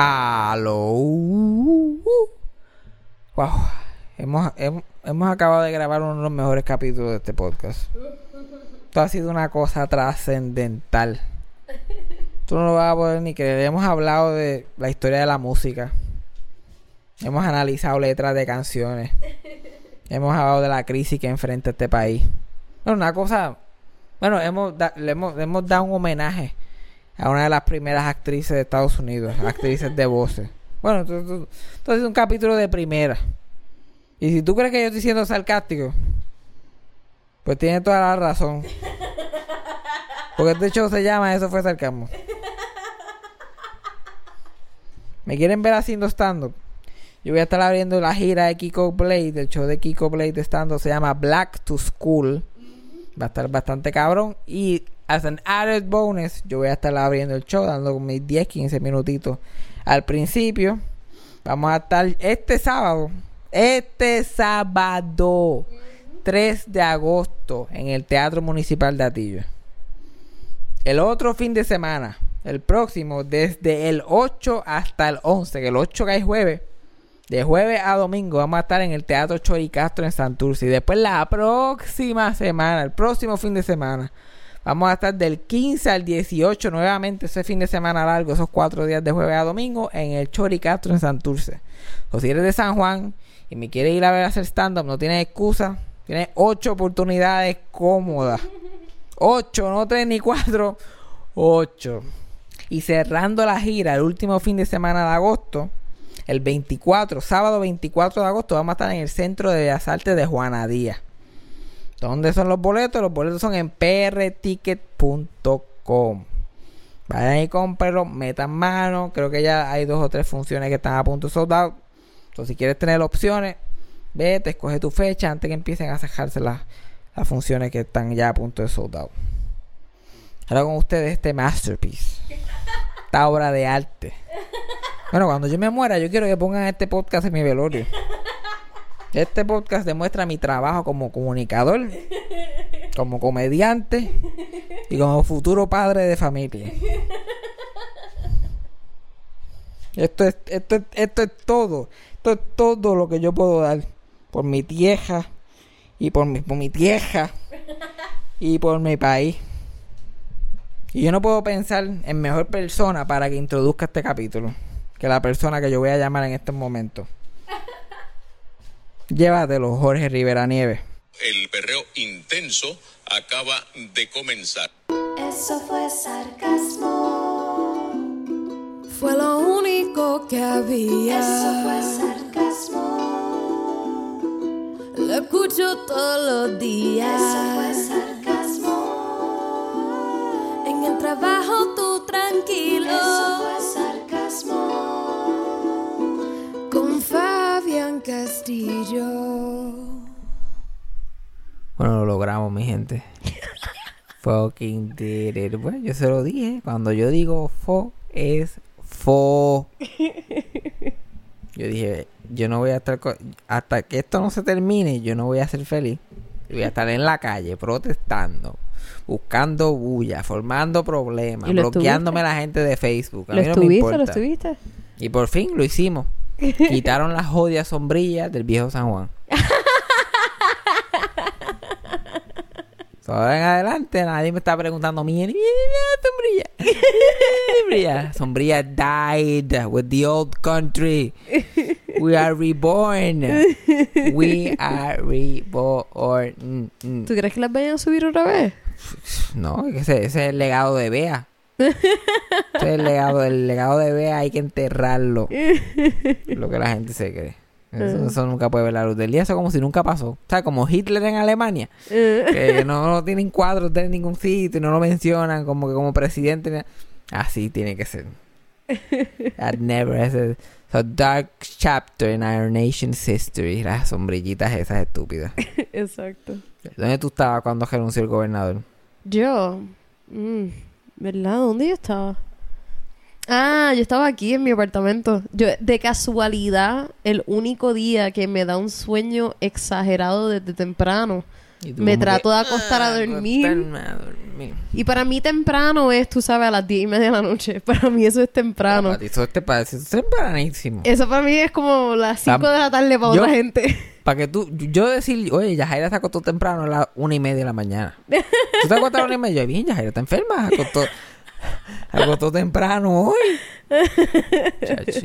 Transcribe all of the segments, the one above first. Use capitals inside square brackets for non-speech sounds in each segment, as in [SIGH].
Aló. Wow. Hemos, hem- hemos acabado de grabar uno de los mejores capítulos de este podcast. Esto ha sido una cosa trascendental. Tú no lo vas a poder ni creer. Hemos hablado de la historia de la música. Hemos analizado letras de canciones. Hemos hablado de la crisis que enfrenta este país. Bueno, una cosa. Bueno, hemos, le hemos, hemos dado un homenaje a una de las primeras actrices de Estados Unidos, actrices de voces. Bueno, esto es un capítulo de primera. Y si tú crees que yo estoy siendo sarcástico, pues tienes toda la razón. Porque este show se llama Eso fue sarcasmo. ¿Me quieren ver haciendo stand-up? Yo voy a estar abriendo la gira de Kiko Blade. El show de Kiko Blade de stand-up se llama Black to School. Va a estar bastante cabrón. Y as an added bonus, yo voy a estar abriendo el show, dando mis 10, 15 minutitos al principio. Vamos a estar este sábado. Este sábado. 3 de agosto. En el Teatro Municipal de Atillo. El otro fin de semana. El próximo. Desde el 8 hasta el 11. Que el 8 cae jueves. De jueves a domingo vamos a estar en el Teatro Choricastro en Santurce. Y después la próxima semana, el próximo fin de semana, vamos a estar del 15 al 18 nuevamente ese fin de semana largo, esos cuatro días de jueves a domingo, en el Choricastro en Santurce. O si eres de San Juan y me quieres ir a ver a hacer stand-up, no tienes excusa. Tienes ocho oportunidades cómodas. Ocho, no tres ni cuatro. Ocho. Y cerrando la gira el último fin de semana de agosto, el 24, sábado 24 de agosto, vamos a estar en el Centro de Bellas de Juana Díaz. ¿Dónde son los boletos? Los boletos son en prticket.com. Vayan y cómprenlo, metan mano. Creo que ya hay dos o tres funciones que están a punto de sold. Entonces, si quieres tener opciones, vete, escoge tu fecha antes que empiecen a sacarse las, las funciones que están ya a punto de sold out. Ahora con ustedes este masterpiece. Esta obra de arte. Bueno, cuando yo me muera, yo quiero que pongan este podcast en mi velorio. Este podcast demuestra mi trabajo como comunicador, como comediante y como futuro padre de familia. Esto es, esto, es- esto es todo. Esto es todo lo que yo puedo dar. Por mi tierra y por mi, por mi tierra y por mi país. Y yo no puedo pensar en mejor persona para que introduzca este capítulo que la persona que yo voy a llamar en este momento. Llévatelo, Jorge Rivera Nieves. El perreo intenso acaba de comenzar. Eso fue sarcasmo. Fue lo único que había. Eso fue sarcasmo. Lo escucho todos los días. Eso fue sarcasmo. En el trabajo tú tranquilo. Eso fue sarcasmo. Castillo. Bueno, lo logramos, mi gente. [LAUGHS] Fucking did it. Bueno, yo se lo dije. Cuando yo digo fo, es fo. Yo dije, yo no voy a estar... Hasta que esto no se termine, yo no voy a ser feliz. Voy a estar en la calle protestando, buscando bulla, formando problemas, ¿Y lo bloqueándome a la gente de Facebook. A ¿Lo mí no me estuviste? importa. ¿Lo estuviste? Y por fin lo hicimos. Quitaron las jodias sombrillas del viejo San Juan. Ahora en adelante nadie me está preguntando, mira, sombrilla. sombrilla. Sombrilla died with the old country. We are reborn. We are reborn. ¿Tú crees que las vayan a subir otra vez? No, ese, ese es el legado de Bea. El legado, el legado de Bea hay que enterrarlo. [LAUGHS] Lo que la gente se cree. Eso, eso nunca puede ver la luz del día. Eso como si nunca pasó. O sea, como Hitler en Alemania. Que no, no tienen cuadros de ningún sitio y no lo mencionan como que como presidente. Así tiene que ser. That never has a, a dark chapter in our nation's history. Las sombrillitas esas estúpidas. [LAUGHS] Exacto. ¿Dónde tú estabas cuando renunció el gobernador? Yo. mm, ¿Verdad? ¿Dónde yo estaba? Ah, yo estaba aquí en mi apartamento. Yo, de casualidad, el único día que me da un sueño exagerado desde temprano Me trato de acostar a "Ah, dormir". acostarme a dormir. Y para mí temprano es, tú sabes, a las 10 y media de la noche. [LAUGHS] Para mí eso es temprano. Para ti Eso te parece eso es tempranísimo. Eso para mí es como las 5 La- de la tarde para yo- otra gente. [LAUGHS] Para que tú, yo decir, oye, Yajaira se acostó temprano a las una y media de la mañana. [LAUGHS] ¿Tú te acostas a la una y media? Yo, bien, Yajaira está enferma. Acostó, se acostó temprano hoy.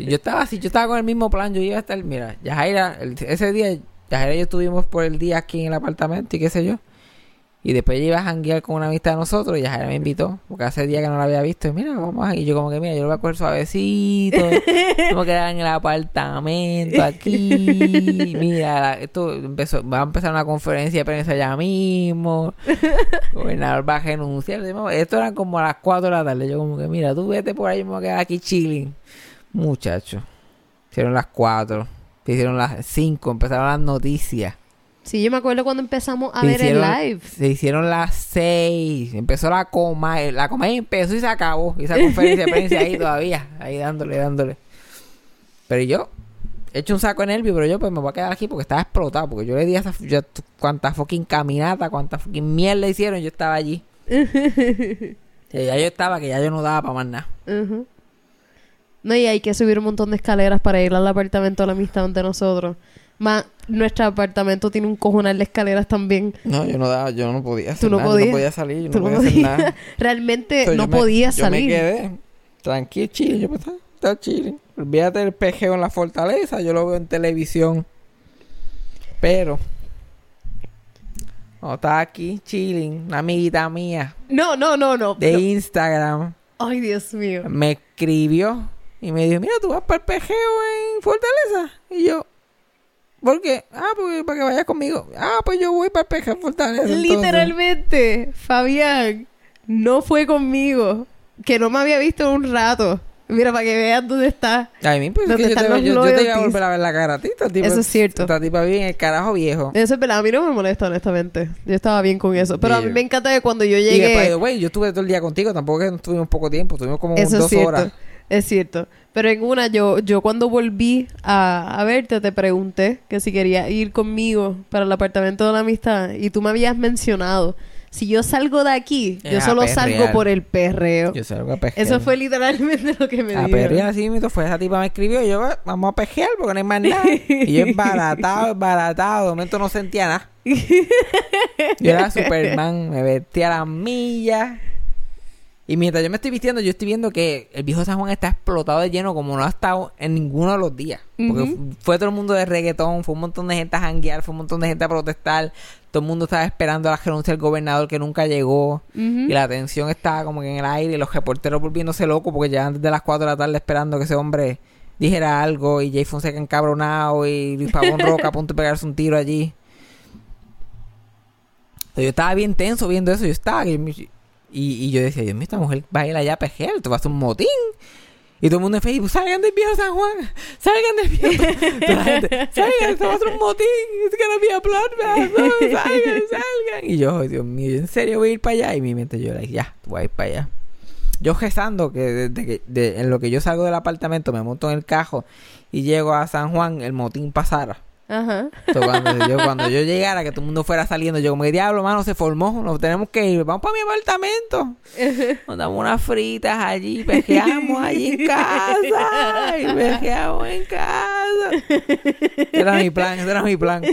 Yo estaba así, yo estaba con el mismo plan. Yo iba a estar, mira, Yajaira, el- ese día, Yajaira y yo estuvimos por el día aquí en el apartamento y qué sé yo. Y después yo iba a janguear con una amistad de nosotros y Yajaira me invitó, porque hace día que no la había visto. Y mira, vamos a... Y yo como que, mira, yo lo voy a coger suavecito. [LAUGHS] Vamos a quedar en el apartamento aquí. Mira, esto empezó, va a empezar una conferencia de prensa ya mismo. El gobernador va a renunciar. Esto era como a las 4 de la tarde. Yo como que, mira, tú vete por ahí, me voy a quedar aquí chilling. Muchacho. Hicieron las 4. Hicieron las 5. Empezaron las noticias. Sí, yo me acuerdo cuando empezamos a Se ver el live. Se hicieron las 6. Empezó la coma. eh, La coma empezó y se acabó. Y esa conferencia de prensa ahí [LAUGHS] todavía. Ahí dándole, dándole. Pero yo he hecho un saco de nervio, pero yo pues me voy a quedar aquí porque estaba explotado. Porque yo le di a esa. Yo, cuánta fucking caminata, cuánta fucking mierda hicieron. Yo estaba allí. [LAUGHS] Ya yo estaba, que ya yo no daba para más nada. Ujú. No, y hay que subir un montón de escaleras para ir al apartamento de la amistad de nosotros. Más, nuestro apartamento tiene un cojonal de escaleras también. No, yo no daba, yo no podía hacer Tú no nada. Yo podías. no podía salir, yo no Tú no podía hacer podías. nada. [LAUGHS] Realmente Entonces, no yo me- podías Yo me salir. quedé tranquilo, chile. Yo pensaba, está chile. Olvídate del pejeo en la fortaleza. Yo lo veo en televisión. Pero, estaba aquí chilling, una amiguita mía No, no, no, no. de no. Instagram Ay, Dios mío. me escribió y me dijo: Mira, tú vas para el pejeo en Fortaleza. Y yo, ¿por qué? Ah, pues para que vayas conmigo. Ah, pues yo voy para el pejeo en Fortaleza. entonces. Literalmente, Fabián no fue conmigo. Que no me había visto en un rato. Mira, para que veas dónde está. A mí, pues es ¿Dónde que yo te, yo, yo te iba a volver a ver la cara a ti. esta tipa- Eso es cierto. Esta tipa vive en el carajo viejo. Eso es verdad, a mí no me molesta, honestamente. Yo estaba bien con eso. Pero a mí me encanta que cuando yo Y llegué. the way, yo estuve todo el día contigo. Tampoco que estuvimos poco tiempo. Estuvimos como Eso dos es horas. Es cierto. Pero en una, yo, yo cuando volví a, a verte, te pregunté que si querías ir conmigo para el apartamento de la amistad. Y tú me habías mencionado. Si yo salgo de aquí, yo a solo salgo por el perreo. Yo salgo a pejear. Eso fue literalmente lo que me A dijo. perrear así mismo fue. Esa tipa me escribió. Y yo, "Va, vamos a pejear porque no hay más nada. y yo embaratado, embaratado. De momento no sentía nada. [LAUGHS] Yo era Superman. Me vestía a las millas. Y mientras yo me estoy vistiendo, yo estoy viendo que el viejo San Juan está explotado de lleno como no ha estado en ninguno de los días. Porque fue todo el mundo de reggaetón, fue un montón de gente a janguear, fue un montón de gente a protestar. Todo el mundo estaba esperando la renuncia del gobernador que nunca llegó. Y la tensión estaba como que en el aire y los reporteros volviéndose locos porque llevan desde las 4 de la tarde esperando que ese hombre dijera algo y Jay Fonseca encabronado y Luis Pavón [LAUGHS] Roca a punto de pegarse un tiro allí. Entonces, yo estaba bien tenso viendo eso, yo estaba y, y yo decía, Dios mío, esta mujer va a ir allá a pejear, esto va a ser un motín. Y todo el mundo en Facebook, salgan del viejo San Juan, salgan del viejo. [LAUGHS] Toda la gente, salgan, esto va a ser un motín, it's gonna be a bloodbath, no, salgan, salgan. Y yo, "Ay, Dios mío, ¿yo en serio voy a ir para allá. Y mi mente yo, like, ya, voy a ir para allá. Yo rezando que desde que de- en lo que yo salgo del apartamento, me monto en el cajo y llego a San Juan, el motín pasara. Ajá. Entonces, cuando, yo, cuando yo llegara, que todo el mundo fuera saliendo, yo como, diablo, mano, se formó, nos tenemos que ir, vamos para mi apartamento. [LAUGHS] Nos damos unas fritas allí, pejeamos allí en casa, y pejeamos en casa. Ese era mi plan, ese era mi plan.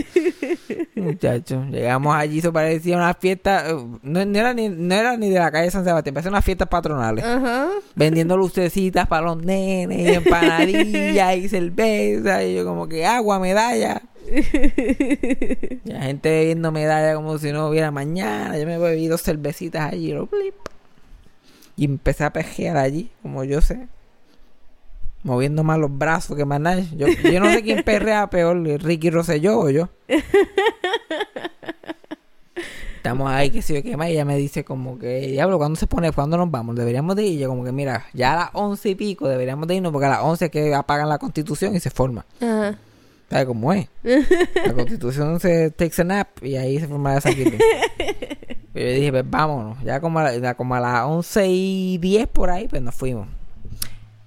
Muchachos, llegamos allí, eso parecía una fiesta, no, no era ni, no era ni de la calle San Sebastián, parecía unas fiestas patronales. Ajá. Vendiendo lucecitas para los nenes, empanadillas y cerveza, y yo como que agua, medalla. [LAUGHS] La gente bebiendo medalla como si no hubiera mañana. Yo me bebí dos cervecitas allí. lo blip. Y empecé a pejear allí, como yo sé. Moviendo más los brazos que más. Yo, yo no sé quién [LAUGHS] perrea peor, Ricky Rosselló o yo. Estamos ahí, que sé yo qué más. Y ella me dice como que, diablo, ¿cuándo se pone? ¿Cuándo nos vamos? Deberíamos de ir. Y yo como que, mira, ya a las once y pico deberíamos de irnos porque a las once es que apagan la constitución y se forma. Ajá. ¿Sabes cómo es? [LAUGHS] La constitución se takes a nap y ahí se forma esa. [LAUGHS] Pero yo dije, pues vámonos. Ya como a, la- como a las 11 y 10 por ahí, pues nos fuimos.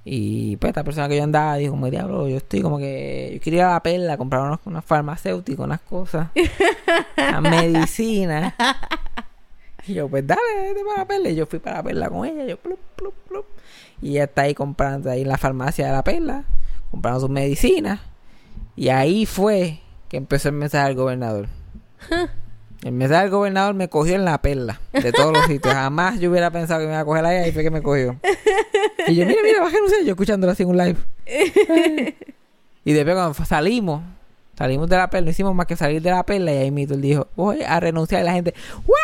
Y pues esta persona que yo andaba dijo como diablo, yo estoy como que yo quería ir a la perla comprar unos, unas farmacéuticas, unas cosas, unas [LAUGHS] medicinas. Y yo, pues dale, vete para la perla. Y yo fui para la perla con ella, yo plup, plup, plup. Y ella está ahí comprando ahí en la farmacia de la perla, comprando sus medicinas. Y ahí fue que empezó el mensaje del gobernador. El mensaje del gobernador me cogió en la perla, de todos los sitios. Jamás yo hubiera pensado que me iba a coger ahí, ahí fue que me cogió. Y yo, mira, mira, bajé, no sé, yo escuchándolo así en un live. y después cuando salimos, salimos de la perla, no hicimos más que salir de la perla y ahí mito dijo, voy a renunciar y la gente, ¡guau!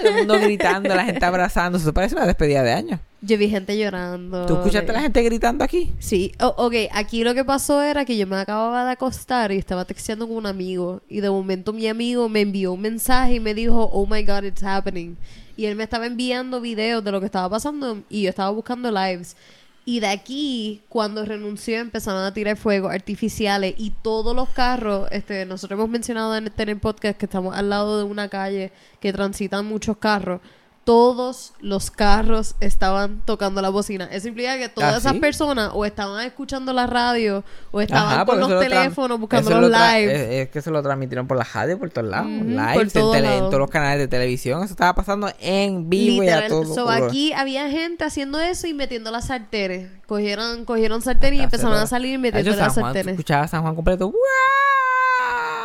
Todo el mundo gritando, la gente abrazando, eso parece una despedida de año. Yo vi gente llorando. ¿Tú escuchaste a la gente gritando aquí? Sí, O- ok, aquí lo que pasó era que yo me acababa de acostar y estaba texteando con un amigo y de momento mi amigo me envió un mensaje y me dijo, oh my god, it's happening. Y él me estaba enviando videos de lo que estaba pasando y yo estaba buscando lives. Y de aquí, cuando renunció, empezaron a tirar fuegos artificiales y todos los carros, este, nosotros hemos mencionado en este en el podcast que estamos al lado de una calle que transitan muchos carros. Todos los carros estaban tocando la bocina. Eso implica que todas ¿Ah, esas sí? personas o estaban escuchando la radio o estaban Ajá, con los teléfonos buscando los lives. Es, es que se lo transmitieron por la radio, por todos lados. Lives, por en, todos tele- en todos los canales de televisión. Eso estaba pasando en vivo y a todo So, aquí había gente haciendo eso y metiendo las sarteres. Cogieron, cogieron sarteres y empezaron a salir Ay, metiendo yo, San las Juan, sarteres. escuchaba a San Juan completo.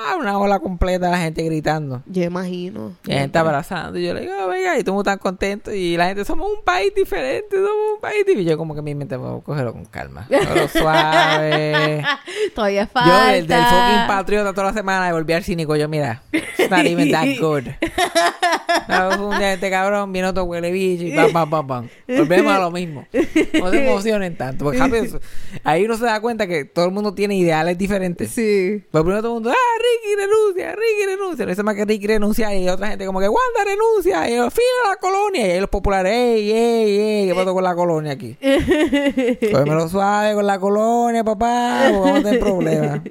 ¡Guau! Una ola completa de la gente gritando. Yo imagino. Y la gente abrazando. Y yo le digo, "Oh, venga, y todos tan contentos. Y la gente, somos un país diferente, somos un país diferente. Y yo como que mi mente, "Vamos a cogerlo con calma. Cógelo [LAUGHS] suave. Todavía Yo, falta. del, del fucking patriota toda la semana, y volví al cínico. Yo, mira, it's not even that good. No, un día este cabrón vino otro huele bicho y pam, pam, pam, pam. Volvemos a lo mismo. No se emocionen tanto. Porque rápido, ahí uno se da cuenta que todo el mundo tiene ideales diferentes. Sí. Pues primero todo el mundo, ah, Ricky renuncia, Ricky renuncia. No dice más que Ricky renuncia y otra gente como que Wanda renuncia y fin a la colonia. Y ahí los populares, ey, ey, ey, ¿qué pasó con la colonia aquí? [LAUGHS] Cógemelo suave con la colonia, papá, porque vamos a tener problemas.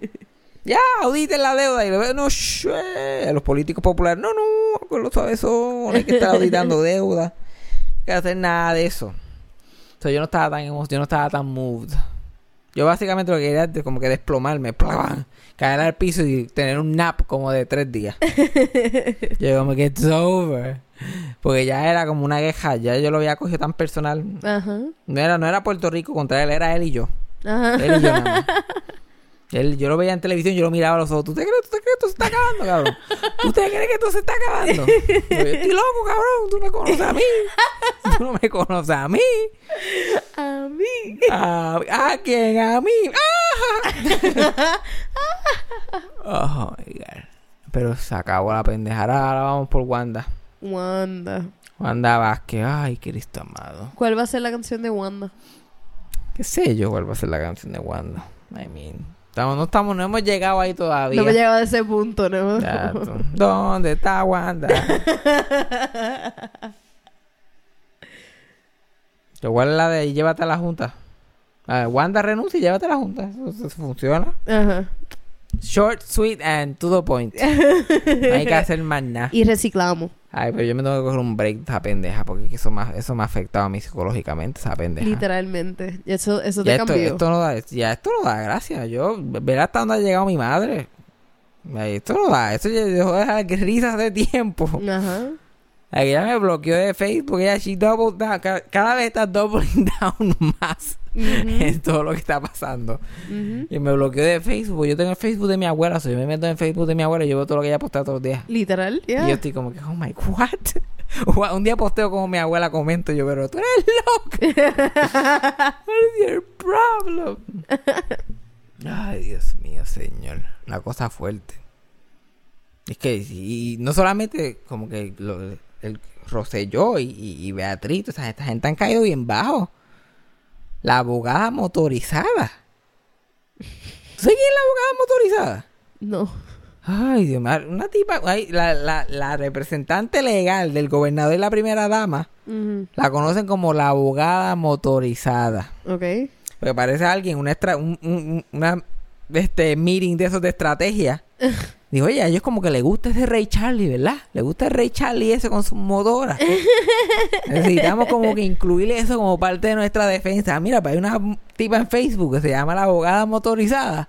Ya, auditen la deuda. Y no, shh, eh. los políticos populares, no, no, los suaves son, no hay que estar auditando [LAUGHS] deuda. No hay que hacer nada de eso. O sea, yo no estaba tan yo no estaba tan moved. Yo básicamente lo que quería era como que desplomarme, ¡plá! caer al piso y tener un nap como de tres días. [LAUGHS] yo como que it's over. Porque ya era como una queja, ya yo lo había cogido tan personal. Ajá. No era, no era Puerto Rico contra él, era él y yo. Ajá. Él y yo nada más. [LAUGHS] Él, yo lo veía en televisión, yo lo miraba a los ojos. ¿Tú te crees, tú te crees que esto se está acabando, cabrón? ¿Tú te crees que esto se está acabando? Yo, estoy loco, cabrón. Tú me conoces a mí. Tú no me conoces a mí. A mí. ¿A, a quién? A mí. ¡Ah! [LAUGHS] Oh, my God. Pero se acabó la pendejada. Ahora vamos por Wanda. Wanda. Wanda Vázquez. Ay, Cristo amado. ¿Cuál va a ser la canción de Wanda? ¿Qué sé yo cuál va a ser la canción de Wanda? I mean, estamos, no estamos, no hemos llegado ahí todavía. No me he llegado a ese punto, ¿no? Exacto. ¿Dónde está Wanda? [LAUGHS] ¿Cuál es la de llévate a la junta? Wanda renuncia y llévate a la junta. Eso, eso funciona. Ajá. Short, sweet and to the point. [LAUGHS] No hay que hacer más nada. Y reciclamos. Ay, pero yo me tengo que coger un break de esa pendeja porque eso me, ha- eso me ha afectado a mí psicológicamente, esa pendeja. Literalmente. Y Eso, eso te esto, cambió. esto no da, ya esto no da gracia. Yo, ver hasta dónde ha llegado mi madre. Ay, Esto no da, esto ya dejó de dejar risas de tiempo. Ajá. Ella me bloqueó de Facebook, ella she doubled down. Cada, cada vez está doubling [LAUGHS] down más en todo lo que está pasando. Y me bloqueó de Facebook. Yo tengo el Facebook de mi abuela, so yo me meto en el Facebook de mi abuela y yo veo todo lo que ella postea todos los días. Literal. Y yeah. yo estoy como que, oh my, what? [LAUGHS] Un día posteo como mi abuela comento y yo, pero tú eres loca. [LAUGHS] What is your problem? Ay, Dios mío, señor. Una cosa fuerte. Es que, y no solamente como que lo- el Roselló y, y, y Beatriz, o sea, esta gente han caído bien bajo. La abogada motorizada. ¿Sabes quién es la abogada motorizada? No. Ay, Dios mío. Una tipa, ay, la, la, la representante legal del gobernador y la primera dama la conocen como la abogada motorizada. Ok. Porque parece alguien, una, un, un- una este, meeting de esos de estrategia. [LAUGHS] Digo, oye, a ellos como que le gusta ese Rey Charlie, ¿verdad? Le gusta el Rey Charlie ese con su motora. [LAUGHS] Necesitamos como que incluir eso como parte de nuestra defensa. Mira, pues hay una tipa en Facebook que se llama la abogada motorizada.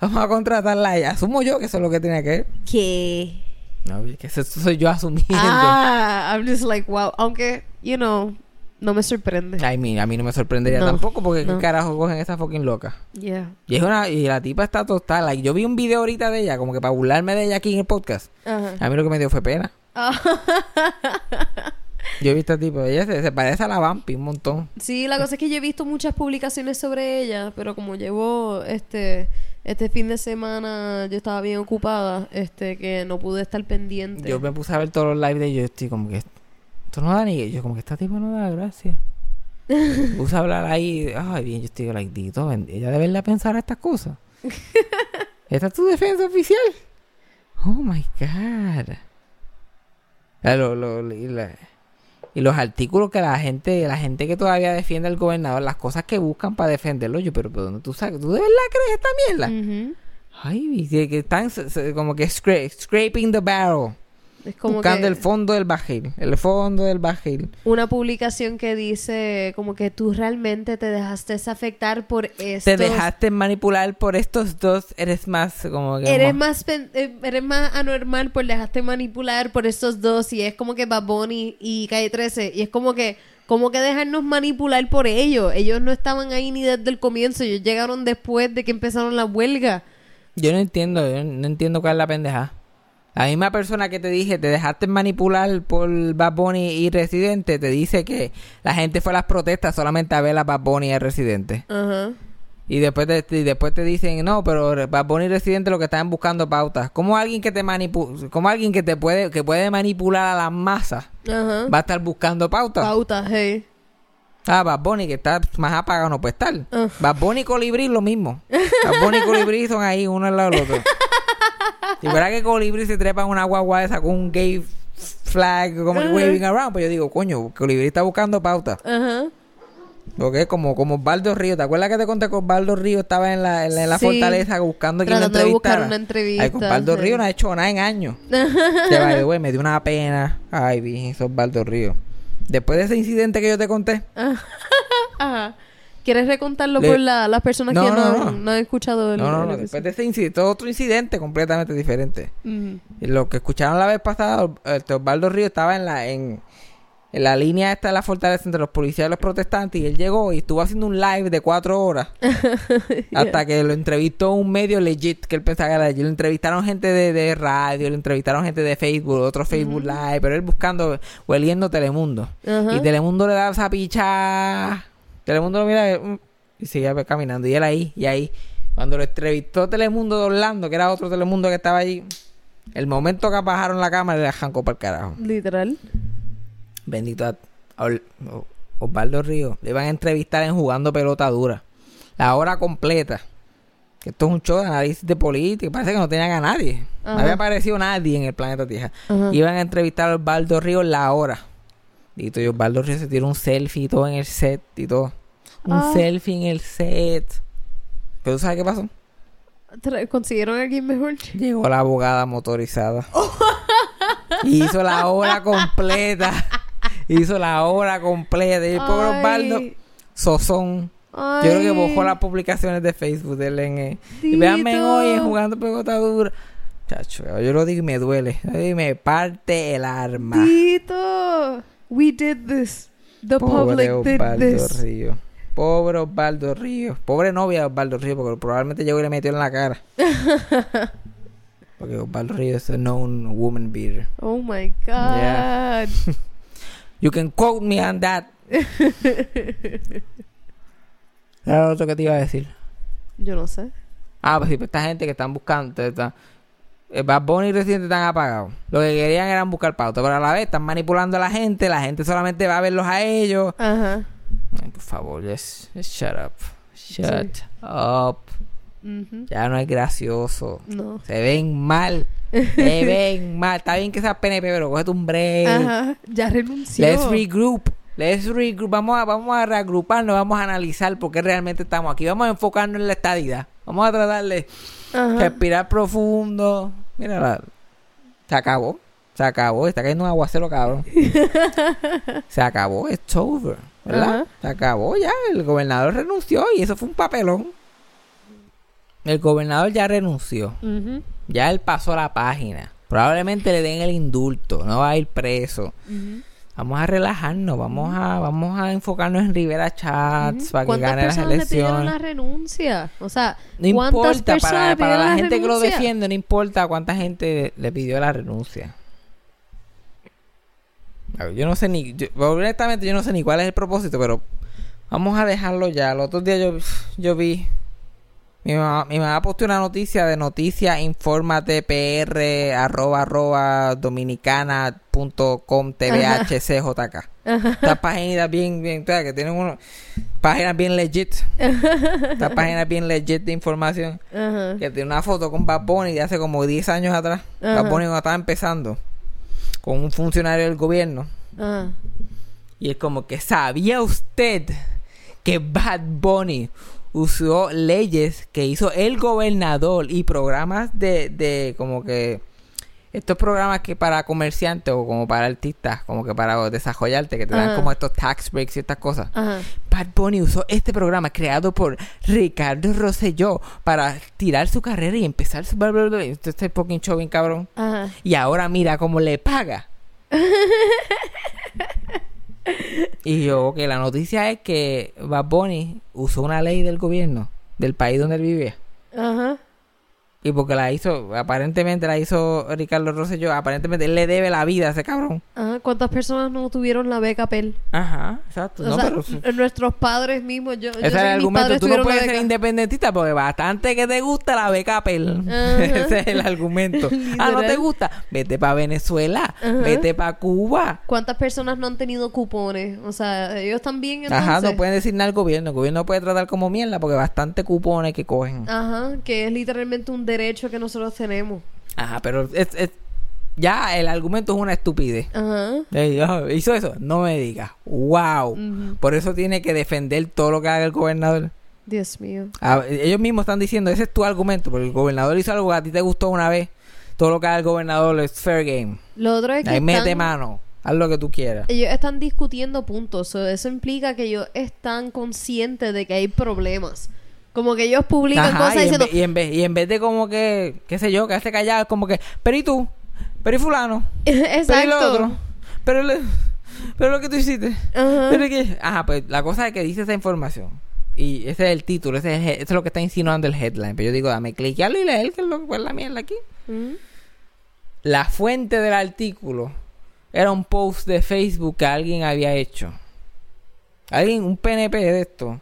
Vamos a contratarla ya. Asumo yo que eso es lo que tiene que ver. ¿Qué? No, que eso soy yo asumiendo. Ah, I'm just like, wow. Aunque, you know, no me sorprende. Ay, mi- a mí no me sorprendería No, tampoco porque no. qué carajo cogen esa fucking loca. Yeah. Y es una y la tipa está total. like, yo vi un video ahorita de ella como que para burlarme de ella aquí en el podcast. Ajá. A mí lo que me dio fue pena. [LAUGHS] Yo he visto tipo, ella se, se parece a la Vampi un montón. Sí, la cosa es que yo he visto muchas publicaciones sobre ella, pero como llevo este este fin de semana yo estaba bien ocupada, este que no pude estar pendiente. Yo me puse a ver todos los lives de ellos y estoy como que esto no da ni yo como que esta tipo no da gracia. Me puse a hablar ahí, ay bien, yo estoy like, Dito, ella debería pensar estas cosas. [LAUGHS] ¿Esta es tu defensa oficial? Oh my god. Ya, lo- lo- y, la- y los artículos que la gente, la gente que todavía defiende al gobernador, las cosas que buscan para defenderlo, yo, pero, pero ¿tú sabes? ¿Tú de verdad crees esta mierda? Ujú. Ay, que, que están se- se- como que scra- scraping the barrel. Es como buscando que el fondo del barril. El fondo del barril. una publicación que dice como que tú realmente te dejaste afectar por esto. Te dejaste manipular por estos dos. Eres más como que... Eres más, eh, eres más anormal por dejarte manipular por estos dos y es como que Bad Bunny y Calle 13 y es como que como que dejarnos manipular por ellos. Ellos no estaban ahí ni desde el comienzo, ellos llegaron después de que empezaron la huelga. Yo no entiendo. Yo no entiendo cuál es la pendeja. La misma persona que te dije, te dejaste manipular por Bad Bunny y Residente, te dice que la gente fue a las protestas solamente a ver a Bad Bunny y a Residente. Ajá. Y después te, y después te dicen, no, pero Bad Bunny y Residente lo que están buscando pautas. ¿Cómo alguien que te manipu como alguien que te puede, que puede manipular a las masas va a estar buscando pautas? Pauta, hey. Ah, Bad Bunny, que está más apagado, no puede estar. Ah. Bad Bunny y Colibrí, lo mismo. Bad Bunny y Colibrí son ahí, uno al lado del otro. [LAUGHS] Si fuera que Colibrí se trepa en una guagua esa con un gay flag como que Ajá. waving around, pues yo digo, coño, Colibrí está buscando pauta. Ajá. Porque es como, como Osvaldo Río. ¿Te acuerdas que te conté que Osvaldo Río estaba en la, en la, en la Sí. fortaleza buscando quien lo Tratando de buscar entrevistara? una entrevista, Ay, Osvaldo sí. Río no ha hecho nada en años. que [LAUGHS] vaya, güey, me dio una pena. Ay, es Osvaldo Río. Después de ese incidente que yo te conté, [LAUGHS] Ajá. ¿Quieres recontarlo Le- por la- las personas No, que no, no, han escuchado el No, no, el no. Después de ese incidente, otro incidente completamente diferente. Lo que escucharon la vez pasada, este Osvaldo Río estaba en la, en, en la línea esta de la fortaleza entre los policías y los protestantes y él llegó y estuvo haciendo un live de cuatro horas [LAUGHS] hasta que lo entrevistó un medio legit que él pensaba que era legit. Lo entrevistaron gente de, de radio, lo entrevistaron gente de Facebook, otro Facebook Live, pero él buscando, hueliendo Telemundo. Ajá. Y Telemundo le da esa picha. Telemundo lo mira mm, y sigue caminando. Y él ahí, y ahí. Cuando lo entrevistó Telemundo de Orlando, que era otro Telemundo que estaba allí, el momento que bajaron la cámara le arrancó para el carajo. Literal. Bendito a, a Osvaldo Río. Le iban a entrevistar en Jugando Pelota Dura. La hora completa. Que esto es un show de análisis de política. Parece que no tenían a nadie. No había aparecido nadie en el planeta Tierra. Ajá. Iban a entrevistar a Osvaldo Río la hora. Y Osvaldo Río se tiró un selfie y todo en el set y todo. Un Ah. selfie en el set. Pero ¿tú sabes qué pasó? ¿Consiguieron a alguien mejor? Llegó la abogada motorizada. Y [LAUGHS] hizo la hora completa. [LAUGHS] Hizo la hora completa. Y el pobre Ay. Osvaldo, sozón. Yo creo que bajó las publicaciones de Facebook de él en eh, Y véanme hoy jugando pelota dura. Chacho, yo lo digo y me duele. Y me parte el arma. Tito, we did this. The Pobre public did Osvaldo this. Río. Pobre Osvaldo Río. Pobre novia de Osvaldo Río, porque probablemente llegó y le metió en la cara. [LAUGHS] porque Osvaldo Río es known woman beater. Oh my god. Yeah. [LAUGHS] You can quote me on that. [LAUGHS] Era lo otro que te iba a decir. Yo no sé. Ah, pues sí, pues esta gente que están buscando, está, eh, Bad Bunny y Residente están apagados. Lo que querían era buscar pauta, pero a la vez están manipulando a la gente, la gente solamente va a verlos a ellos. Ajá. Ay, por favor, just, just shut up. Shut up. Ya no es gracioso. No. Se ven mal. Se [LAUGHS] ven mal. Está bien que seas PNP, pero cógete un break. Ajá. Ya renunció. Let's regroup. Let's regroup. Vamos a, vamos a reagruparnos, vamos a analizar por qué realmente estamos aquí. Vamos a enfocarnos en la estadidad. Vamos a tratar de Ajá. respirar profundo, mira, se acabó. Se acabó. Está cayendo un aguacero, cabrón. [LAUGHS] se acabó. It's over. ¿Verdad? Se acabó ya. El gobernador renunció y eso fue un papelón. El gobernador ya renunció. Ya él pasó la página. Probablemente le den el indulto. No va a ir preso. Vamos a relajarnos. Vamos a, vamos a enfocarnos en Rivera Chats para que ¿Cuántas gane las personas le pidieron la elecciones. renuncia? O sea, No ¿cuántas importa, para, la la gente que lo defiende, no importa cuánta gente le pidió la renuncia. Yo no sé ni, yo- honestamente yo no sé ni cuál es el propósito, pero vamos a dejarlo ya. El otro día yo, yo vi, mi mamá, mi mamá posteó una noticia de noticia infórmate pr arroba arroba dominicana punto com tvhcjk. Estas páginas bien, bien, que tienen uno, páginas bien legit. [LAUGHS] Estas páginas bien legit de información. Ajá. Que tiene una foto con Bad Bunny de hace como 10 años atrás. Bad Bunny cuando estaba empezando. Con un funcionario del gobierno. Ajá. Y es como que sabía usted que Bad Bunny usó leyes que hizo el gobernador y programas de, de como que estos programas que para comerciantes o como para artistas, como que para desarrollarte, que te dan Ajá. como estos tax breaks y estas cosas. Ajá. Bad Bunny usó este programa creado por Ricardo Rosselló para tirar su carrera y empezar su bla, bla, bla. Esto este fucking show bien cabrón. Ajá. Y ahora mira cómo le paga. [LAUGHS] y yo, ok, la noticia es que Bad Bunny usó una ley del gobierno del país donde él vivía. Y porque la hizo, aparentemente la hizo Ricardo Rosselló, aparentemente él le debe la vida a ese cabrón. Ajá. ¿Cuántas personas no tuvieron la beca PEL? Ajá, exacto. O no, sea, pero... n- nuestros padres mismos, yo, yo Ese sé era que el argumento. Tú no puedes ser independentista porque bastante que te gusta la beca Pel. [LAUGHS] Ese es el argumento. [LAUGHS] ah, no te gusta. Vete para Venezuela. Ajá. Vete para Cuba. ¿Cuántas personas no han tenido cupones? O sea, ellos también entonces. Ajá, no pueden decir nada al gobierno. El gobierno puede tratar como mierda porque bastante cupones que cogen. Ajá, que es literalmente un derecho que nosotros tenemos. Ajá, pero es, es- ya el argumento es una estupidez. Ah, ¿Hizo eso? No me digas. ¡Wow! Por eso tiene que defender todo lo que haga el gobernador. Dios mío. Ellos mismos están diciendo, ese es tu argumento, porque el gobernador hizo algo que a ti te gustó una vez. Todo lo que haga el gobernador es fair game. Lo otro es que Ahí mete están- mano. Haz lo que tú quieras. ellos están discutiendo puntos. so, eso implica que ellos están conscientes de que hay problemas. Como que ellos publican Ajá, cosas y, en vez, y, en vez, y en vez de como que, qué sé yo, quedarse callado, como que, pero y tú, pero y fulano, [LAUGHS] pero y lo exacto. otro, pero, le- pero lo que tú hiciste, Ajá. pero y que, ajá, pues la cosa es que dice esa información. Y ese es el título, ese es, el es lo que está insinuando el headline. Pero yo digo, dame cliquearlo y leer que es lo que es la mierda aquí. Ujú. La fuente del artículo era un post de Facebook que alguien había hecho. Alguien, un PNP de esto,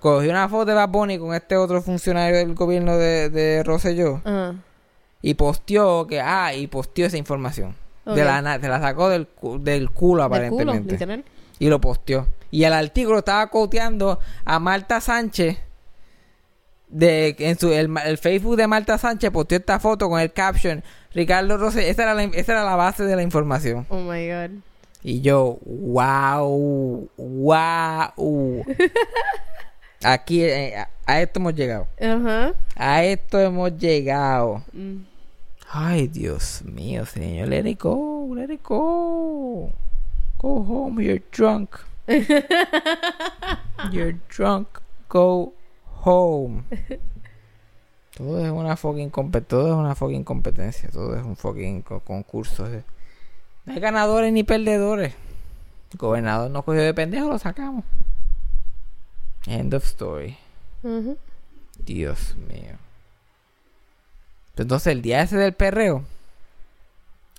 cogió una foto de Bad Bunny con este otro funcionario del gobierno de, de Rosselló Ajá. Y posteó que, ah, y posteó esa información. Ok. De la, la sacó del, del culo Del culo, aparentemente. y lo posteó. Y el artículo estaba coteando a Marta Sánchez. De, en su, el, el Facebook de Marta Sánchez posteó esta foto con el caption Ricardo Rosselló. Esa era la, esa era la base de la información. Oh my god. Y yo, wow, wow. [LAUGHS] Aquí, eh, a, a esto hemos llegado. A esto hemos llegado. Mm. Ay, Dios mío, señor. Let it go, let it go. Go home, you're drunk. [LAUGHS] you're drunk. Go home. Todo es una fucking competencia. Todo es una fucking competencia. Todo es un fucking co- concurso. No hay ganadores ni perdedores. El gobernador nos cogió de pendejo, lo sacamos. End of story. Dios mío. Entonces, el día ese del perreo,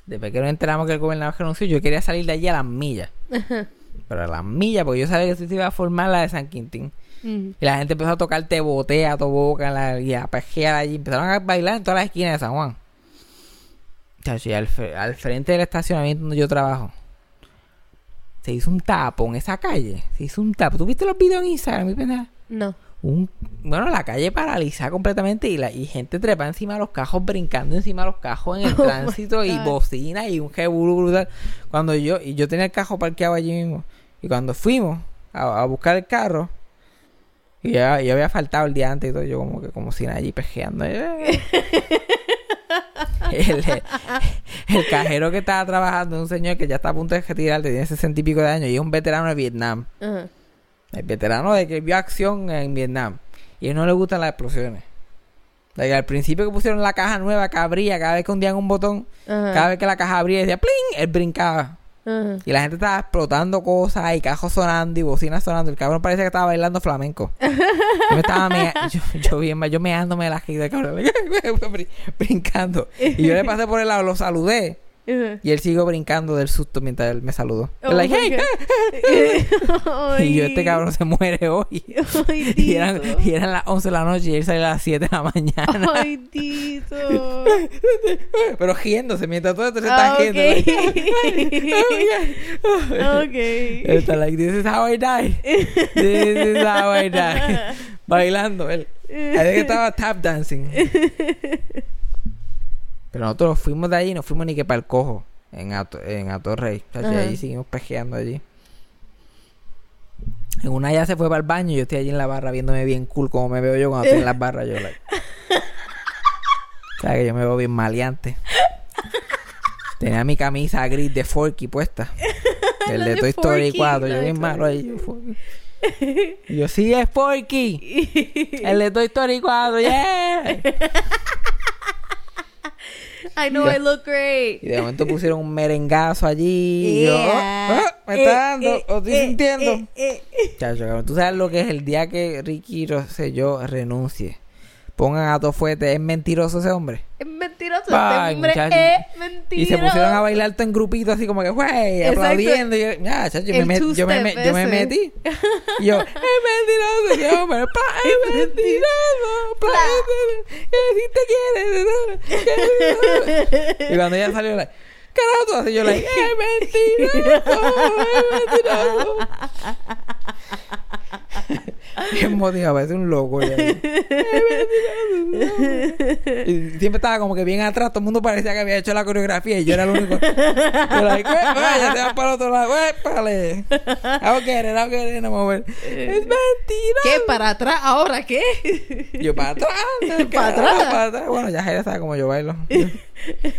después que nos enteramos que el gobernador renunció, yo quería salir de allí a las millas. [LAUGHS] Pero a las millas, porque yo sabía que se iba a formar la de San Quintín. Mm. Y la gente empezó a tocar botea, a tu boca, en la, y a pejear allí. Empezaron a bailar en todas las esquinas de San Juan. Y al, al frente del estacionamiento donde yo trabajo, se hizo un tapo en esa calle. Se hizo un tapo. ¿Tú viste los videos en Instagram, mi pendeja? No. Un bueno la calle paralizada completamente y la y gente trepa encima de los cajos brincando encima de los cajos en el [LAUGHS] Oh tránsito y bocina y un jeburu brutal. Cuando yo y yo tenía el cajo parqueado allí mismo y cuando fuimos a, a buscar el carro y ya, yo había faltado el día antes y todo yo como que como si allí pejeando [LAUGHS] el, el cajero que estaba trabajando un señor que ya está a punto de retirar, tiene sesenta y pico de años y es un veterano de Vietnam. El veterano de que vio acción en Vietnam. Y a él no le gustan las explosiones. Like, al principio que pusieron la caja nueva que abría, cada vez que hundían un botón, Ajá. cada vez que la caja abría decía ¡pling! Él brincaba. Ajá. Y la gente estaba explotando cosas y cajos sonando y bocinas sonando. El cabrón parece que estaba bailando flamenco. [LAUGHS] Yo me estaba mea- yo, yo bien, yo meándome la gira, cabrón. brin- [LAUGHS] brincando. Y yo le pasé por el lado, lo saludé. Y él siguió brincando del susto mientras él me saludó. Oh like, "Hey, God. [LAUGHS] [LAUGHS] Y yo, este cabrón se muere hoy. [LAUGHS] Ay, Y eran, y eran las 11 de la noche y él salió a las 7 de la mañana. Ay, Tito. Pero riéndose mientras todo esto se está Ah, riendo. ok. está like, this is how I die. This is how I die. Bailando él. Parece que estaba tap dancing. Pero nosotros fuimos de allí y no fuimos ni que para el cojo. En, Ato, en Atorrey. O sea, Ajá. allí seguimos pejeando allí. En una ya se fue para el baño y yo estoy allí en la barra viéndome bien cool como me veo yo cuando estoy en las barras. Yo, like. [LAUGHS] O sea, que yo me veo bien maleante. Tenía mi camisa gris de Forky puesta. El de [LAUGHS] de Toy Story Forky, 4. la Yo bien malo ahí. Yo, yo, sí, es Forky. [LAUGHS] El de Toy Story 4, yeah. I know I look great. Y de momento pusieron un merengazo allí. Y yo, oh, oh, me está dando, Eh, lo estoy eh, sintiendo. eh, eh, eh. Chacho, tú sabes lo que es el día que Ricky Rosselló renuncie. Pongan a Tofuete, ¿es mentiroso ese hombre? Es mentiroso. Este hombre muchacho. es mentiroso. Y se pusieron a bailar todo en grupito así como que, güey, aplaudiendo. Y yo, ya, chacho, yo, me, yo, me, yo metí. [LAUGHS] Y yo, es mentiroso ese hombre, [LAUGHS] pa, es mentiroso, pa, si te quieres. Y cuando ella salió, like, carajo, así, yo, like, es [LAUGHS] mentiroso, es mentiroso. [LAUGHS] Bien motivado, parece un loco. ya. Y siempre estaba como que bien atrás, todo el mundo parecía que había hecho la coreografía y yo era el único. Yo like, "Eh, vaya, te vas para el otro lado, épale. Get it, no me voy. Es mentira. ¿Qué? ¿Para atrás? ¿Ahora qué? Yo para atrás, [LAUGHS] ¿Para atrás? para atrás. Bueno, ya Jaira sabe cómo yo bailo. [LAUGHS]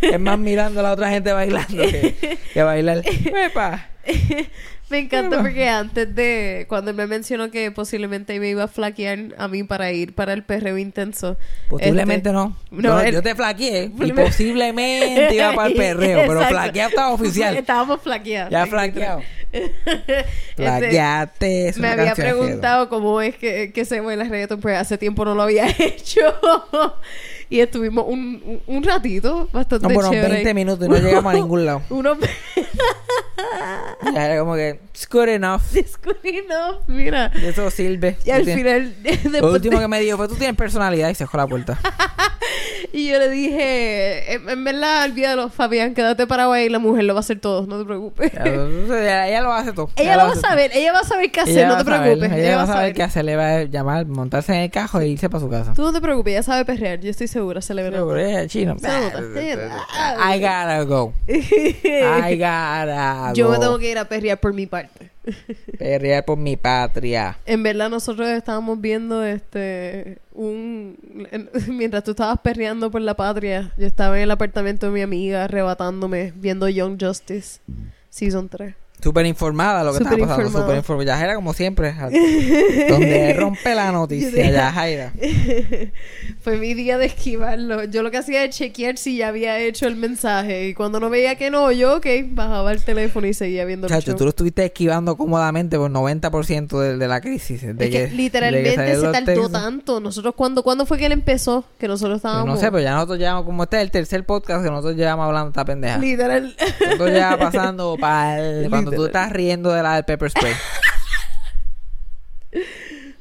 Es más mirando a la otra gente bailando que, que bailar. Epa. [LAUGHS] Me encanta Bueno. porque antes de cuando él me mencionó que posiblemente me iba a flaquear a mí para ir para el perreo intenso. Posiblemente este, no. no, yo, te flaqueé y Posiblemente- iba para el [LAUGHS] perreo, pero flaqueado estaba oficial. Estábamos flaqueados. Ya flaqueado. [LAUGHS] Este, Flaqueate. es me había preguntado cómo es que, que se baila reggaeton, pues hace tiempo no lo había hecho. y estuvimos un, un, un ratito bastante No, unos chévere. 20 minutos y no llegamos a ningún lado. Unos [LAUGHS] era como que, it's good enough. [LAUGHS] descubrinos, mira. Y eso sirve. Y al final, [LAUGHS] Lo último que me dijo fue, tú tienes personalidad y se dejó la puerta. y yo le dije, en, en verdad, olvídalo, Fabián, quédate parado ahí, la mujer lo va a hacer todo, no te preocupes. Ya, ella, ella lo hace todo. ella lo va a saber, ella va a saber qué hacer, Ella no te preocupes. Ella, va a saber qué hacer. Le va a llamar, montarse en el cajo e irse para su casa. Tú no te preocupes, ella sabe perrear, yo estoy segura, se le ve Pero, eh, chino. I gotta go. I gotta Yo me tengo que ir a perrear por mi parte. [LAUGHS] Perrear por mi patria. En verdad nosotros estábamos viendo este un en- [LAUGHS] mientras tú estabas perreando por la patria, yo estaba en el apartamento de mi amiga arrebatándome viendo Young Justice Season 3. Súper informada lo que estaba pasando. Súper informada. Ya era como siempre. [LAUGHS] donde rompe la noticia. Ya Jaira. [LAUGHS] Fue mi día de esquivarlo. Yo lo que hacía es chequear si ya había hecho el mensaje y cuando no veía que no, yo ok, bajaba el teléfono y seguía viendo el Chacho, show. tú lo estuviste esquivando cómodamente por 90% de, de la crisis. De Es que, que de literalmente se tardó textos. tanto. Nosotros cuando cuándo fue que él empezó, que nosotros estábamos no sé, pero ya nosotros llevamos, como este es el tercer podcast que nosotros llevamos hablando esta pendeja. literal Nosotros ya pasando [LAUGHS] para cuando tú estás riendo de la del pepper spray. [LAUGHS] Ay,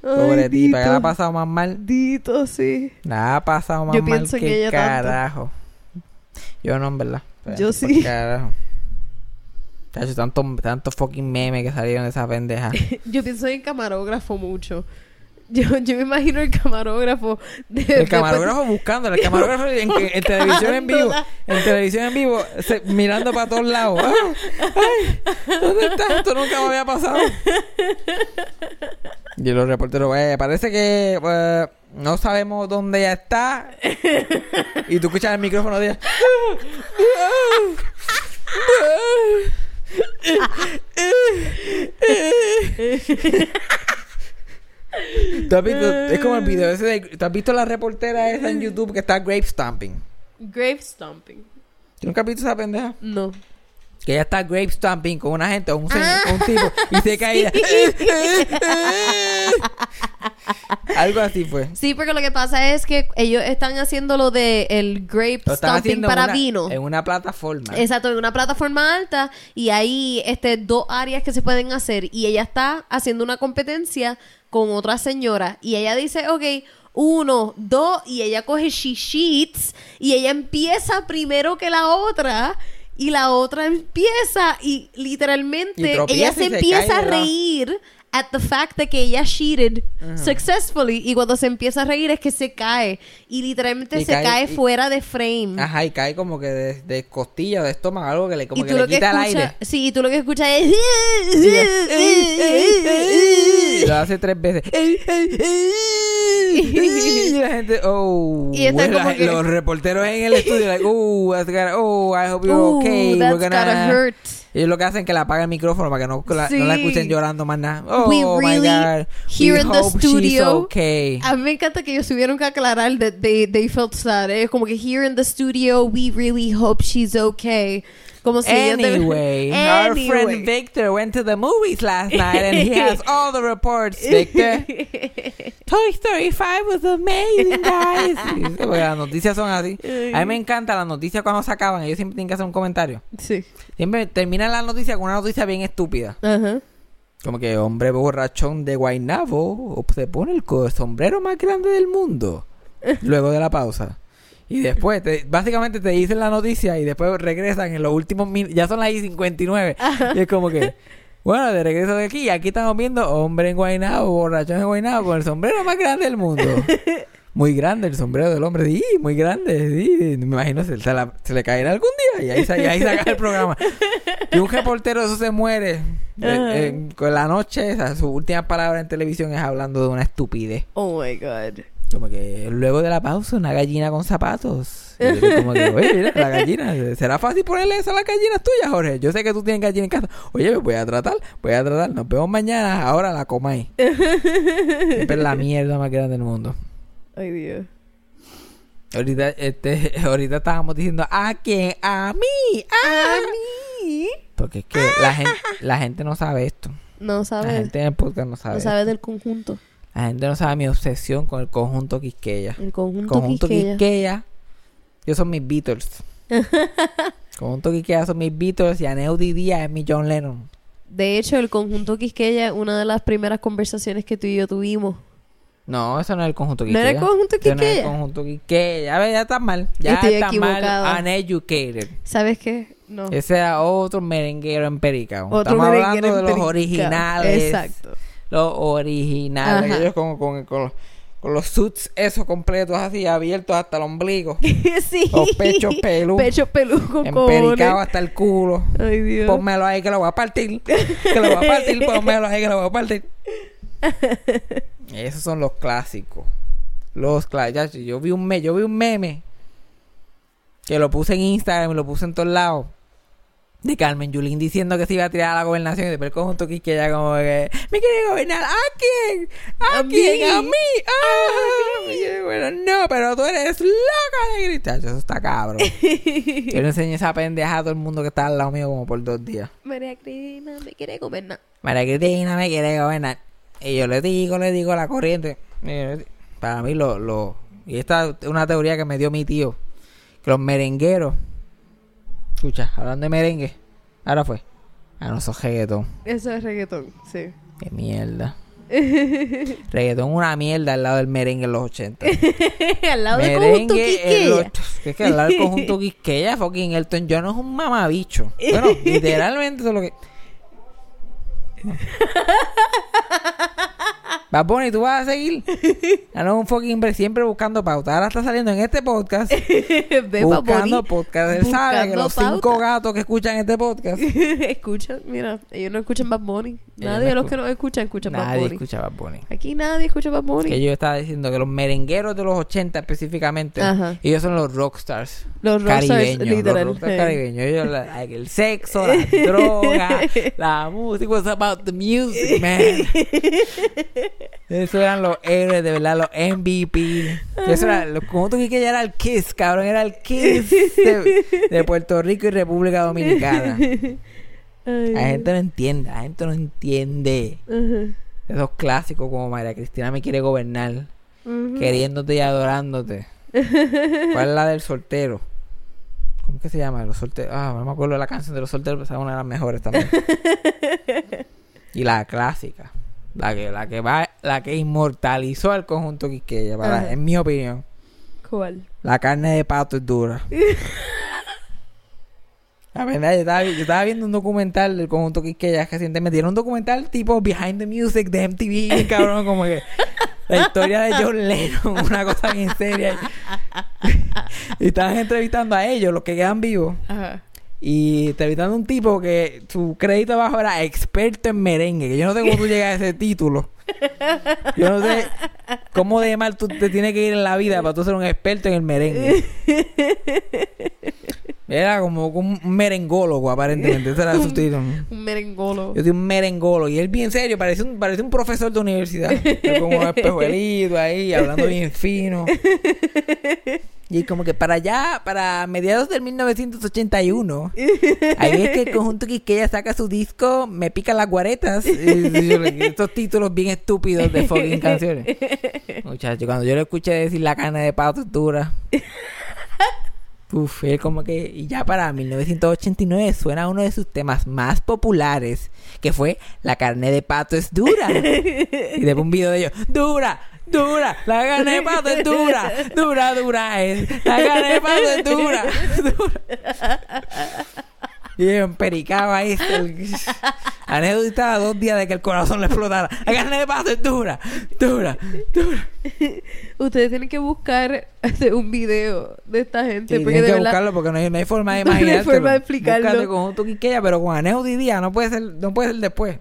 Pobre tipa, ¿qué le ha pasado más mal? Dito, sí. La ha pasado más Yo mal pienso en que ella tanto. carajo. Yo no, en verdad. Pero Yo sí. Carajo. Tanto, tanto fucking meme que salieron de esa pendeja. [LAUGHS] Yo pienso en camarógrafo mucho. Yo, yo me imagino el camarógrafo. De, El camarógrafo buscando, el camarógrafo en, [LAUGHS] televisión en vivo, en televisión en vivo, se- mirando para todos lados. [LAUGHS] ¡Ay! ay, ¿Dónde está? Esto nunca me había pasado. Y los reporteros, eh, parece que eh, no sabemos dónde ella está. y tú escuchas el micrófono de ella. [LAUGHS] ¿Tú has visto- es como el video ese de, ¿Tú has visto la reportera esa en YouTube que está grape stomping? Grave stomping. ¿Tú nunca has visto esa pendeja? No. Que ella está grape stomping con una gente o un, señor- con un tipo y se cae. [LAUGHS] [LAUGHS] [LAUGHS] Algo así fue. Sí, porque lo que pasa es que ellos están haciendo lo de el grape haciendo para una, vino. en una plataforma. Exacto, en una plataforma alta y hay este, dos áreas que se pueden hacer y ella está haciendo una competencia con otra señora y ella dice, ok, uno, dos y ella coge she sheets y ella empieza primero que la otra y la otra empieza y literalmente Y ella y se empieza cae a reír at the fact de que ella cheated successfully y cuando se empieza a reír es que se cae y literalmente Y se cae- cae, y- fuera de frame. Ajá, y cae como que de, de costilla, de estómago, algo que le, como que le lo que quita el aire. sí, y tú lo que escuchas es [LAUGHS] lo hace tres veces. y la gente, oh. Y está bueno, como [LAUGHS] que- Los reporteros en el estudio, like, oh, that's gotta- oh, I hope you're Ooh, okay. that's we're gonna... gotta hurt. Ellos lo que hacen es que le apagan el micrófono para que no la, no la escuchen llorando más nada. Oh, We my really, God. here We in the hope she's studio, okay. A mí me encanta que ellos tuvieron que aclarar that they, they felt sad. Es como que here in the studio, we really hope she's okay. Como si Anyway, [LAUGHS] our Anyway. friend Victor went to the movies last night and he has [LAUGHS] all the reports, Victor. [LAUGHS] Toy Story 5 was amazing, guys. Porque las noticias son así. A mí me encanta las noticias cuando se acaban. Ellos siempre tienen que hacer un comentario. sí. Siempre terminan la noticia con una noticia bien estúpida. Ajá. Como que hombre borrachón de Guaynabo se pone el sombrero más grande del mundo. Luego de la pausa. Y después, te- básicamente te dicen la noticia y después regresan en los últimos minutos. Ya son las I 59. Y es como que, bueno, de regreso de aquí. Aquí estamos viendo hombre en Guaynabo, borrachón en Guaynabo con el sombrero más grande del mundo. [LAUGHS] Muy grande el sombrero del hombre, sí, muy grande, sí. Me imagino se, se la- se le caerá algún día y ahí, y ahí saca el programa. Y un reportero eso se muere. eh, eh, con la noche, esa, su última palabra en televisión es hablando de una estupidez. Oh my God. Como que luego de la pausa, una gallina con zapatos. Y yo como que, oye, mira, la gallina. ¿Será fácil ponerle eso a las gallinas tuyas, Jorge? Yo sé que tú tienes gallina en casa. Oye, voy a tratar, voy a tratar. Nos vemos mañana. Ahora la comáis. Siempre es la mierda más grande del mundo. Ay, Dios. Ahorita, este, [LAUGHS] ahorita estábamos diciendo, ¿a quién? A mí, a mí. Porque es que la gente, la gente no sabe esto. No La sabes. gente en el podcast no sabe. No sabes del conjunto. La gente no sabe mi obsesión con el conjunto Quisqueya. El conjunto, Conjunto Quisqueya. Quisqueya. Yo son mis Beatles. [LAUGHS] conjunto Quisqueya son mis Beatles y Aneudi Díaz es mi John Lennon. De hecho, el conjunto Quisqueya, una de las primeras conversaciones que tú y yo tuvimos. No, eso no es el conjunto ¿No Quisqueya. era el conjunto Eso no es el Quisqueya? conjunto Quisqueya. A ver, ya está mal. Ya Estoy está equivocada. mal. Uneducated. ¿Sabes qué? No. Ese era otro merenguero emperica. Otro Estamos hablando de los originales. Exacto. Los originales. Ellos con, con, con, con los suits esos completos así, abiertos hasta el ombligo. [LAUGHS] sí. Los pechos pelú. Pechos pelú con Empericado hasta el culo. Ay, Dios. Pónmelo ahí que lo voy a partir. Que lo voy a partir. [LAUGHS] Pónmelo ahí que lo voy a partir. Esos son los clásicos. Los clásicos. Yo vi un meme, yo vi un meme que lo puse en Instagram y lo puse en todos lados. De Carmen Yulín diciendo que se iba a tirar a la gobernación y después el conjunto Quisqueya como que ¿Me quiere gobernar? ¿A quién? ¿A, A quién? mí. ¿A mí? ¡Ah! Gobernar. No, pero tú eres loca de gritar. Eso está cabrón. [LAUGHS] Yo le enseñé esa pendeja a todo el mundo que estaba al lado mío como por dos días. María Cristina me quiere gobernar. María Cristina me quiere gobernar. Y yo le digo, le digo la corriente. Para mí lo, lo... Y esta es una teoría que me dio mi tío. Que los merengueros... Escucha, hablando de merengue. Ahora fue. Ah, no, eso es reggaetón. Eso es reggaetón, sí. Qué mierda. [LAUGHS] reggaetón una mierda al lado del merengue en los 80. [LAUGHS] Al lado del conjunto los- Quisqueya. [LAUGHS] Es que al lado del conjunto Quisqueya, fucking Elton John es un mamabicho. Bueno, literalmente eso es lo que... Bad Bunny, tú vas a seguir. [LAUGHS] Ah, no, un fucking siempre buscando pauta. Ahora está saliendo en este podcast. [LAUGHS] Bad buscando podcast. Él sabe que buscando los cinco pauta. gatos que escuchan este podcast. [LAUGHS] escuchan, mira, ellos no escuchan Bad Bunny. Nadie de no los que nos escuchan escuchan Bad Nadie Bunny. escucha Bad Bunny. Aquí nadie escucha Bad Bunny. Que yo estaba diciendo que los merengueros de los 80 específicamente, Ajá. ellos son los rockstars. Los rockstars, caribeños, literal, Los rockstars sí. caribeños. Ellos, la- el sexo, la droga, la música. Was about the music, man. Eso eran los héroes, de verdad, los MVP. Eso era, los conjuntos que ya era el Kiss, cabrón. Era el Kiss de, de Puerto Rico y República Dominicana. Ay, La gente no entiende, la gente no entiende. Esos clásicos como María Cristina me quiere gobernar, queriéndote y adorándote. ¿Cuál es la del soltero? ¿Cómo que se llama? Los solteros. Ah, no me acuerdo de la canción de los solteros, pero esa es una de las mejores también. [LAUGHS] y la clásica. La que, la que va, la que inmortalizó al conjunto Quisqueya, para, en mi opinión. ¿Cuál? La carne de pato es dura. [LAUGHS] La verdad, yo estaba, yo estaba viendo un documental del conjunto Quisqueya recientemente. Era un documental tipo Behind the Music de MTV, cabrón, como que la historia de John Lennon, [LAUGHS] una cosa bien seria. [LAUGHS] y estaban entrevistando a ellos, los que quedan vivos. Ajá. Y entrevistando a un tipo que su crédito abajo era experto en merengue. Que yo no sé cómo tú llegas a ese [LAUGHS] título. Yo no sé cómo de mal tú te tienes que ir en la vida para tú ser un experto en el merengue. Era como un merengólogo, aparentemente. Ese era su título. Un merengolo. Yo soy un merengólogo. Y él bien serio, parece un, parece un profesor de universidad. Como un espejuelito ahí, hablando bien fino. [LAUGHS] Y como que para allá, para mediados del 1981, [LAUGHS] ahí es que el conjunto Quisqueya saca su disco Me pican las guaretas. Estos [LAUGHS] títulos bien estúpidos de fucking canciones. [LAUGHS] Muchachos, cuando yo le escuché decir la carne de pato es dura. Uf, él como que... Y ya para 1989 suena uno de sus temas más populares, que fue La carne de pato es dura. Y después un video de ellos, dura, dura, la pato es dura, dura, dura es, la pato es dura, dura. Y en pericaba ahí. [LAUGHS] Anécdota estaba dos días de que el corazón le explotara. La carne de pato es dura, dura, dura. [LAUGHS] Ustedes tienen que buscar un video de esta gente. Sí, porque tienes de que verdad, buscarlo porque no hay, no hay forma de [LAUGHS] No hay forma de explicarlo. Búscate conjunto Quisqueya, pero con Díaz no puede ser, no puede ser después.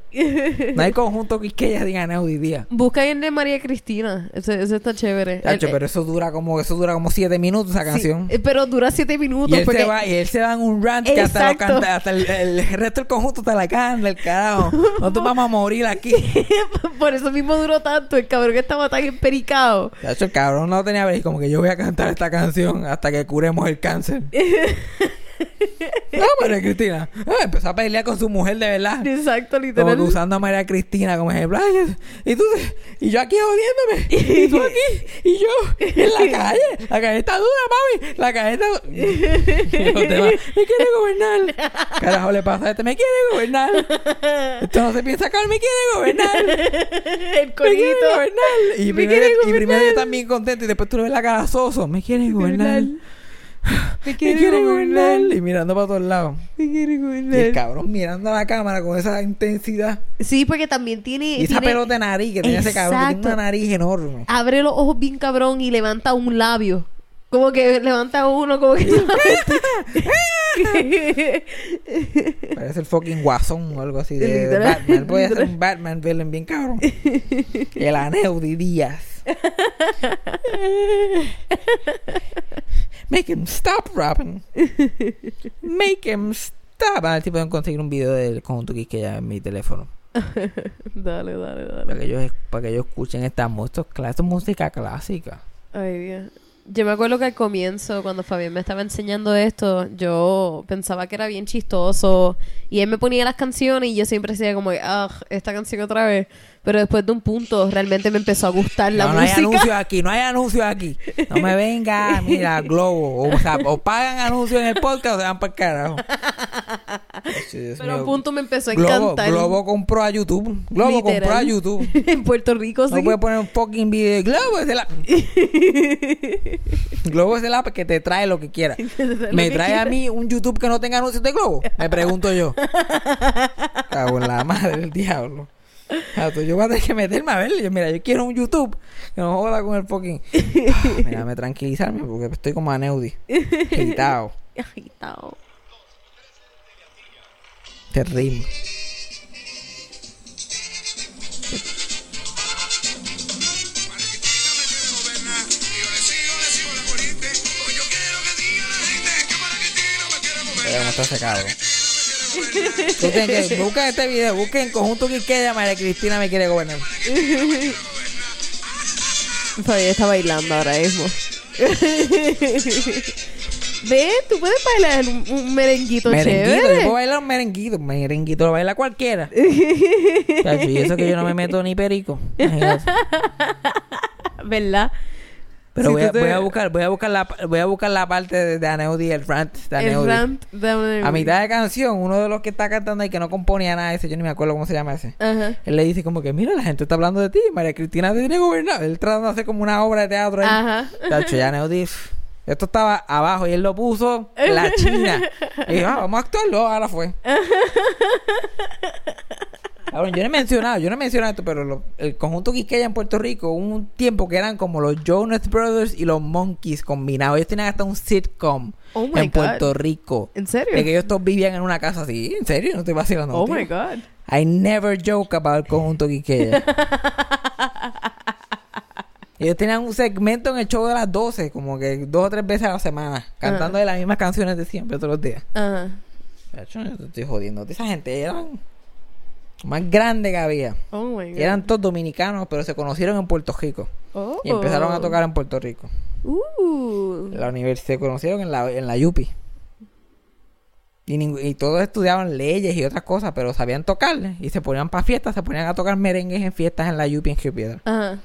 No hay conjunto Quisqueya sin Aneudi Díaz. Busca el de María Cristina. Ese, ese está chévere. Chacho, El- pero eso dura como eso dura como siete minutos esa sí, canción. eh, pero dura siete minutos. Y él, porque se va, y él se va en un rant que hasta, lo canta, hasta el, el resto del conjunto te la canta, el carajo. Nosotros vamos a morir aquí. [LAUGHS] Por eso mismo duró tanto. El cabrón que estaba tan empericado. Chacho, el cabrón no tenía break, como que yo voy a cantar esta canción hasta que curemos el cáncer. [LAUGHS] No, María Cristina. Ah, empezó a pelear con su mujer de verdad. Exacto, Como literal. que usando a María Cristina como ejemplo. Ay, y tú, y yo aquí jodiéndome. Y tú aquí. Y yo en la calle. La calle está dura, mami. La calle está dura. [LAUGHS] Me quiere gobernar. Carajo le pasa a este, me quiere gobernar. Esto no se piensa acá, me quiere gobernar. [LAUGHS] el Me quiere corito. gobernar. Y Me primero, quiere y primero gobernar. están bien contentos y después tú le ves la cara soso. Me quiere gobernar. [LAUGHS] Me Me quiere gobernar. Y mirando para todos lados. Me quiere Y el gobernar. cabrón mirando a la cámara con esa intensidad. Sí, porque también tiene. Y esa tiene- pelota de nariz que tiene ese cabrón, que tiene Exacto. una nariz enorme. Abre los ojos bien cabrón y levanta un labio. Como que levanta uno, como que. [LAUGHS] Parece el fucking guasón o algo así de, de Batman. Puede ser un Batman villain bien cabrón. el Aneudi Díaz. [LAUGHS] Make him stop, Robin. [LAUGHS] Make him stop. A ver si pueden conseguir un video del conjunto Quisqueya en mi teléfono. [LAUGHS] dale, dale, Para dale. que ellos, para que ellos escuchen esta música, esta música clásica. Ay, Dios. Yo me acuerdo que al comienzo, cuando Fabián me estaba enseñando esto, yo pensaba que era bien chistoso. Y él me ponía las canciones y yo siempre decía como, ah, esta canción otra vez. Pero después de un punto, realmente me empezó a gustar la no, no hay música. anuncios aquí, no hay anuncios aquí. No me venga, mira, Globo. O, sea, o pagan anuncios en el podcast o se van para el carajo. Dios Pero a mío. un punto me empezó a Globo, encantar. Globo compró a YouTube. Globo Literal. compró a YouTube. [LAUGHS] en Puerto Rico, No sí. puede poner un fucking video. de Globo es el app. [LAUGHS] Globo es el app que te trae lo que quiera. [LAUGHS] Lo ¿Me que trae a mí un YouTube que no tenga anuncios de Globo? Me pregunto yo. Cago en la madre del diablo. Yo voy a tener que meterme a ver. Yo, mira, yo quiero un YouTube que no joda con el fucking. Ah, mira, me tranquilizarme porque estoy como aneudi. Agitado. Agitado. Terrible. Ese cabrón. Busquen, que- busquen este video, busquen conjunto Quiqueya, María Cristina me quiere gobernar. Todavía está bailando ahora mismo. [LAUGHS] Ve, tú puedes bailar un, un merenguito, Merenguito, yo puedo bailar un merenguito. Merenguito lo baila cualquiera. Chacho, [LAUGHS] y eso que yo no me meto ni perico. [LAUGHS] ¿Verdad? Pero Si voy, a, te- voy a buscar, voy a buscar la, voy a buscar la parte de, de Aneudi, el rant de El Aneudi. rant de A mitad de canción, uno de los que está cantando y que no componía nada ese, yo ni me acuerdo cómo se llama ese. Ajá. Él le dice como que, mira, la gente está hablando de ti, María Cristina te tiene gobernado. Él tratando de hacer como una obra de teatro ahí. Ajá. Tacho, ya Aneudi, pff, esto estaba abajo y él lo puso la China. Y dijo, ah, vamos a actuarlo, ahora fue. Yo no he mencionado, yo no he mencionado esto, pero lo- el conjunto Quisqueya en Puerto Rico, hubo un tiempo que eran como los Jonas Brothers y los Monkeys combinados. Ellos tenían hasta un sitcom Oh my en God. Puerto Rico. ¿En serio? De que ellos todos vivían en una casa así. ¿En serio? No estoy vacilando. Oh my God. I never joke about el conjunto Quiqueya. [LAUGHS] Ellos tenían un segmento en el show de las 12, como que dos o tres veces a la semana, cantando de las mismas canciones de siempre todos los días. Ajá. Yo no te estoy jodiendo. Esa gente eran más grande que había. Oh my God. Y eran todos dominicanos, pero se conocieron en Puerto Rico. Oh. Y empezaron a tocar en Puerto Rico. Uh. La universidad se conocieron en la, en la Yupi. Y, y todos estudiaban leyes y otras cosas, pero sabían tocarle. Y se ponían para fiestas, se ponían a tocar merengues en fiestas en la Yupi en Río Piedra. Ajá.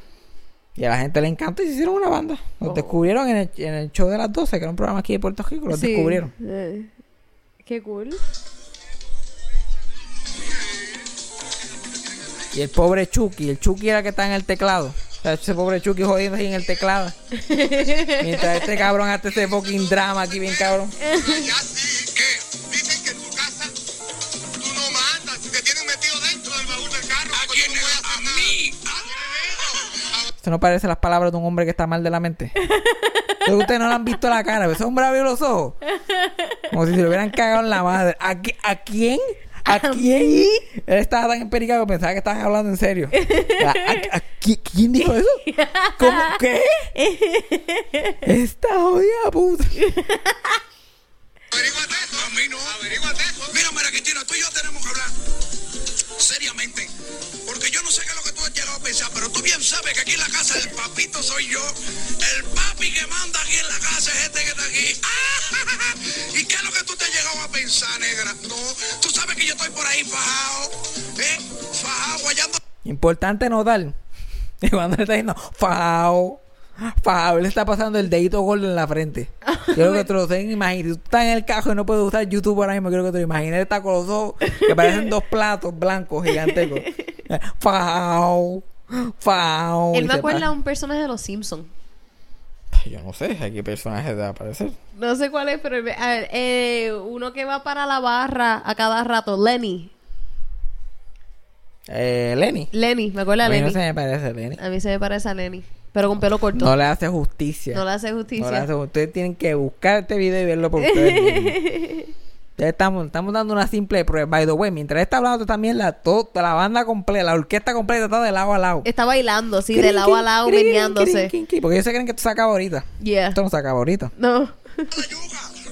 Y a la gente le encantó y se hicieron una banda. Los Oh. descubrieron en el, en el show de las 12, que era un programa aquí de Puerto Rico. Los Sí. descubrieron. Eh, Qué cool. Y el pobre Chucky, el Chucky era el que está en el teclado. O sea, ese pobre Chucky jodiendo ahí en el teclado. [LAUGHS] Mientras este cabrón hace ese fucking drama aquí bien cabrón. [LAUGHS] Esto no parece las palabras de un hombre que está mal de la mente. Pero ustedes no le han visto la cara. pero Ese hombre abrió los ojos. Como si se le hubieran cagado en la madre. ¿A, qui- a quién? ¿A quién? Él estaba tan empericado que pensaba que estaban hablando en serio. ¿A, a- a qui- ¿Quién dijo eso? ¿Cómo? ¿Qué? Esta jodida puta. Averíguate eso. A mí no. Averíguate eso. Mira, Cristina, tú y yo tenemos que hablar seriamente. Porque yo no sé qué es lo que tú has llegado a pensar, pero tú bien sabes que aquí en la casa el papito soy yo. El papi que manda aquí en la casa es este que está aquí. [LAUGHS] ¿Y qué es lo que tú te has llegado a pensar, negra? No, tú sabes que yo estoy por ahí fajado, ¿eh? Fajado, guayando. Importante notar que cuando le está diciendo fao, fao, le está pasando el dedito gordo en la frente. Yo creo que te lo tengo imaginar. Si tú estás en el cajo y no puedes usar YouTube ahora mismo, creo que te lo imaginas. Él está con los ojos que parecen dos platos blancos gigantescos. Fao, fao. Él me acuerda a un personaje de los Simpsons. Yo no sé a qué personaje debe aparecer. No sé cuál es, pero a ver, eh, uno que va para la barra a cada rato, Lenny. Eh, Lenny. Lenny, me acuerda A a mí no Lenny. se me parece Lenny. A mí se me parece a Lenny, pero con pelo corto. No le hace justicia. No le hace No justicia. le hace justicia. Ustedes tienen que buscar este video y verlo por ustedes [LAUGHS] estamos, estamos dando una simple prueba. By the way, mientras está hablando también la, toda la banda completa, la orquesta completa está de lado a lado. Está bailando, sí, de Crin, lado a lado, crin, meneándose. crin, crin, crin, Porque ellos se creen que esto se acaba ahorita. Yeah. Esto no se acaba ahorita. No. la yuca.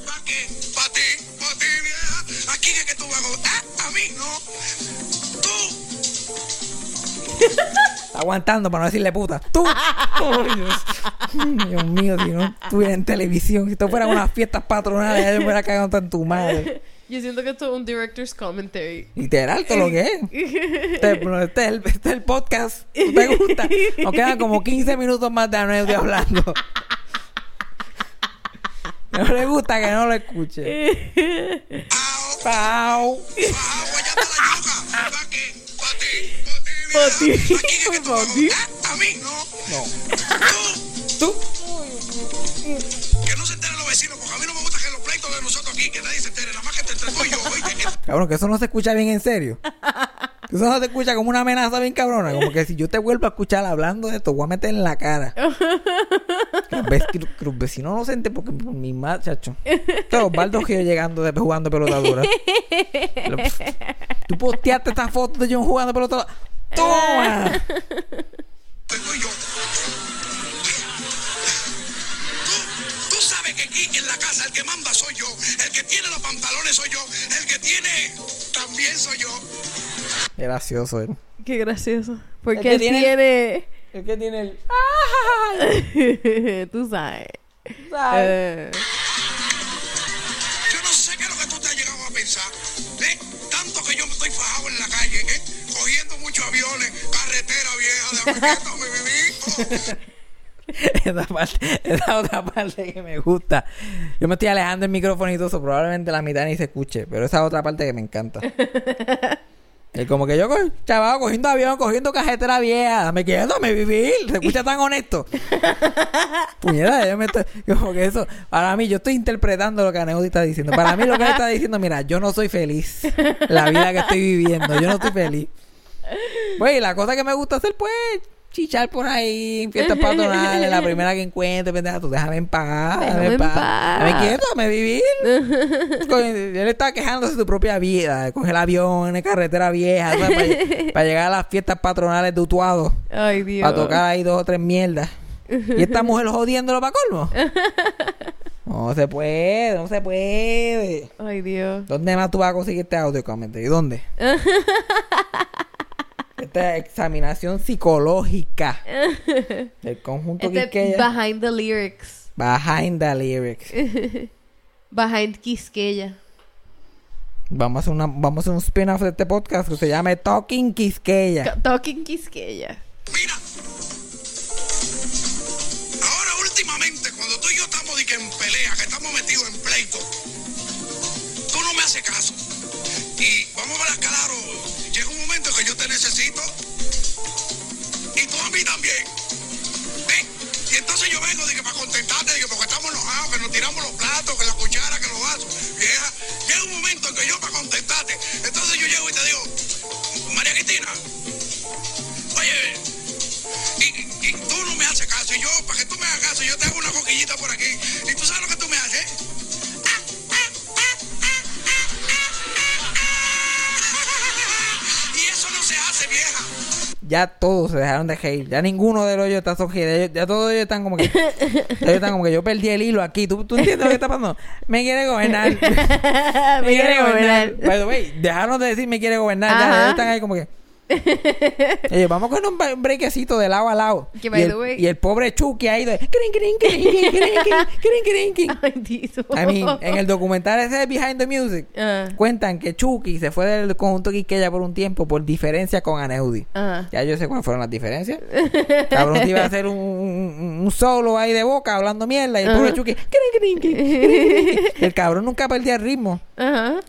¿Para qué? ¿Para ti? ¿Para ti, vieja? ¿A quién es que tú vas. A mí, no. Está [LAUGHS] aguantando para no decirle puta. ¡Tú! [LAUGHS] Dios. Dios mío, si no estuviera en televisión, si esto fueran unas fiestas patronales, ya yo me hubiera cagado en tu madre. Yo siento que esto es un director's commentary. Literal, todo lo que es. Este, bueno, este es el, este es el podcast. ¿No ¿Te gusta? Nos quedan como 15 minutos más de Anuel hablando. [LAUGHS] No le gusta que no lo escuche. Ao. Pau. Bajado, ti, vieja? ¿A mí, no. No. Tú. Tú. Que no se enteren los vecinos, porque a mí no me gusta que los pleitos de nosotros aquí, que nadie se entere, nada más que te entre tú y yo, que [LAUGHS] Cabrón, que eso no se escucha bien en serio. Eso no te escucha como una amenaza bien cabrona. Como que si yo te vuelvo a escuchar hablando de esto, voy a meter en la cara. Que los vec- que los vecinos no sienten porque por mi madre, chacho. Todos Osvaldo Gil llegando de, jugando pelota dura. Lo- Tú posteaste esta foto de John jugando pelota dura. ¡Toma! Tú, sabes que aquí en la casa el que manda soy yo. El que tiene los pantalones soy yo. El que tiene también soy yo. Qué gracioso él. Qué gracioso. El Porque que él tiene- tiene... El que tiene el. [LAUGHS] Tú sabes. ¿sabes? Eh, esa, parte, esa otra parte que me gusta. Yo me estoy alejando el micrófono y todo eso, probablemente la mitad ni se escuche, pero esa otra parte que me encanta. [LAUGHS] Es como que yo, chaval, cogiendo avión, cogiendo cajetera vieja, me quedo, me vivir, se escucha tan honesto. [LAUGHS] Puñeta, yo me estoy, como que eso, para mí, yo estoy interpretando lo que Aneudi está diciendo. Para mí, lo que él está diciendo, mira, yo no soy feliz. La vida que estoy viviendo, yo no estoy feliz. Pues, y la cosa que me gusta hacer, pues, chichar por ahí, en fiestas patronales, la primera que encuentre, pendeja, tú déjame en paz, déjame, en paz. Déjame quieto, déjame vivir. [LAUGHS] Él está quejándose de su propia vida, coge el avión en carretera vieja, [LAUGHS] para, llegar a las fiestas patronales de Utuado, Ay, Dios. para tocar ahí dos o tres mierdas. Y esta [LAUGHS] mujer jodiéndolo para colmo. No se puede, no se puede. Ay, Dios. ¿Dónde más tú vas a conseguir este audio, comente? ¿Y dónde? Esta examinación psicológica [LAUGHS] del conjunto Este Quisqueya. behind the lyrics. Behind the lyrics. [LAUGHS] Behind Quisqueya. Vamos a hacer, una, vamos a hacer un spin-off de este podcast que se llame Talking Quisqueya. Talking Quisqueya. Mira. Ahora últimamente, cuando tú y yo estamos de que en pelea, que estamos metidos en pleito, tú no me haces caso. Y vamos a ver claro, y tú a mí también. Y entonces yo vengo que para contentarte, porque estamos enojados, que nos tiramos los platos, que la cuchara, que los vasos. Vieja, llega un momento en que yo para contentarte, entonces yo llego y te digo, María Cristina, oye, y, y tú no me haces caso, y yo, para que tú me hagas caso, yo te hago una coquillita Ya todos se dejaron de reír. Ya ninguno de los ellos está sonriendo. Ya, todos ellos están como que. ellos están como que yo perdí el hilo aquí. ¿Tú, tú entiendes lo que está pasando? Me quiere gobernar. [LAUGHS] Me quiere gobernar. By the way, dejaron de decir me quiere gobernar. Ya, ellos están ahí como que. Ellos, vamos con un brequecito de lado a lado. Que, y, el, y pobre Chucky ahí de. I mean, en el documental ese de Behind the Music, Ah. cuentan que Chucky se fue del conjunto Quiqueya por un tiempo por diferencias con Aneudi. Ajá. Ya yo sé cuáles fueron las diferencias. Cabrón te iba a hacer un, un- un solo ahí de boca hablando mierda y el pobre. Chucky. "Crin, crin, crin, crin, crin". El cabrón nunca perdía el ritmo.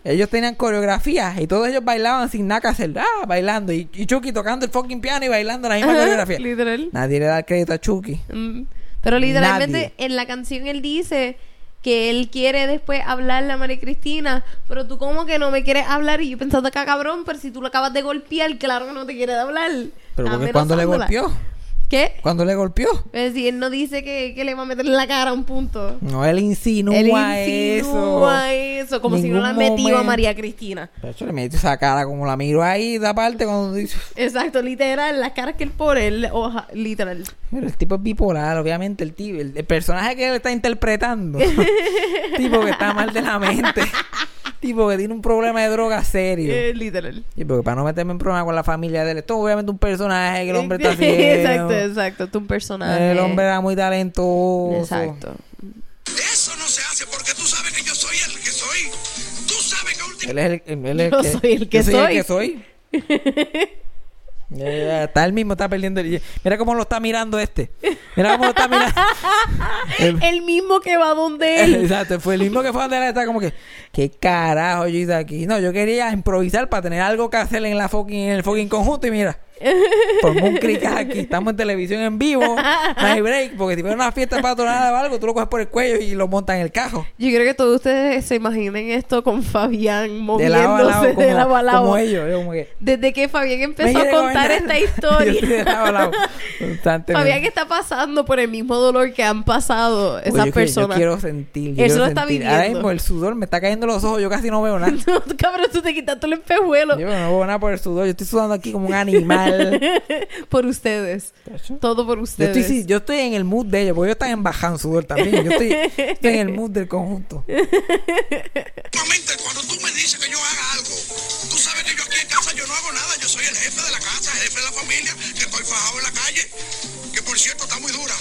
Ellos tenían coreografías y todos ellos bailaban sin nada que hacer. Ah, bailando. Y, y Chucky tocando el fucking piano y bailando la misma Ajá, coreografía. Literal. Nadie le da crédito a Chucky. Mm. Pero literalmente Nadie. en la canción él dice que él quiere después hablarle a María Cristina, pero tú como que no me quieres hablar y yo pensando acá cabrón, pero si tú lo acabas de golpear, claro que no te quiere hablar. Pero porque cuando le golpeó. ¿Qué? Cuando le golpeó. Es decir, él no dice que, que le va a meter en la cara un punto. No, él insinúa, él eso. insinúa eso, como si no Ningún la metió a momento. María Cristina. Pero eso le mete esa cara como la miro ahí, esa parte cuando dice... Exacto, literal, las caras que él pone, él, oja, literal. Pero el tipo es bipolar, obviamente, el tipo, el, el personaje que él está interpretando. [LAUGHS] tipo que está mal de la mente. [LAUGHS] tipo que tiene un problema de droga serio. Eh, literal. Sí, porque para no meterme en problemas con la familia de él, esto es obviamente un personaje que el hombre está [LAUGHS] haciendo. exacto, exacto, tú un personaje. El hombre era muy talentoso. Exacto. Eso no se hace porque tú sabes que yo soy el que soy. Tú sabes que últimamente... Él es el, él es Yo que, soy el que yo soy. el que soy. [LAUGHS] Eh, está él mismo, está perdiendo. el- Mira cómo lo está mirando este. Mira cómo lo está mirando. [LAUGHS] El- El mismo que va donde él. [LAUGHS] Exacto, fue el mismo que fue donde él está como que, ¿qué carajo yo hice aquí? No, yo quería improvisar para tener algo que hacer en la fucking, en el fucking conjunto y mira, Formó un cric aquí. Estamos en televisión en vivo. No hay break. Porque si ves una fiesta patronal o algo, tú lo coges por el cuello y lo montas en el cajo. Yo creo que todos ustedes se imaginen esto con Fabián De lado a lado, moviéndose como, de lado a lado. como ellos. Yo como que, Desde que Fabián empezó a contar esta [LAUGHS] historia. lado. Fabián está pasando por el mismo dolor que han pasado Oye, esas yo personas. Yo quiero sentir. yo se lo está. Ahora viviendo. mismo el sudor me está cayendo en los ojos. Yo casi no veo nada. [LAUGHS] No, cabrón, tú te quitaste el espejuelo Yo no veo nada por el sudor. Yo estoy sudando aquí como un animal. [LAUGHS] por ustedes. Todo por Yo ustedes. estoy, sí, yo estoy en el mood de ellos, porque ellos están en baján sudor también. Yo estoy, estoy en el mood del conjunto. [LAUGHS] Cuando tú me dices que yo haga algo, tú sabes que yo aquí en casa yo no hago nada. Yo soy el jefe de la casa, el jefe de la familia, que estoy fajado en la calle, que por cierto está muy dura.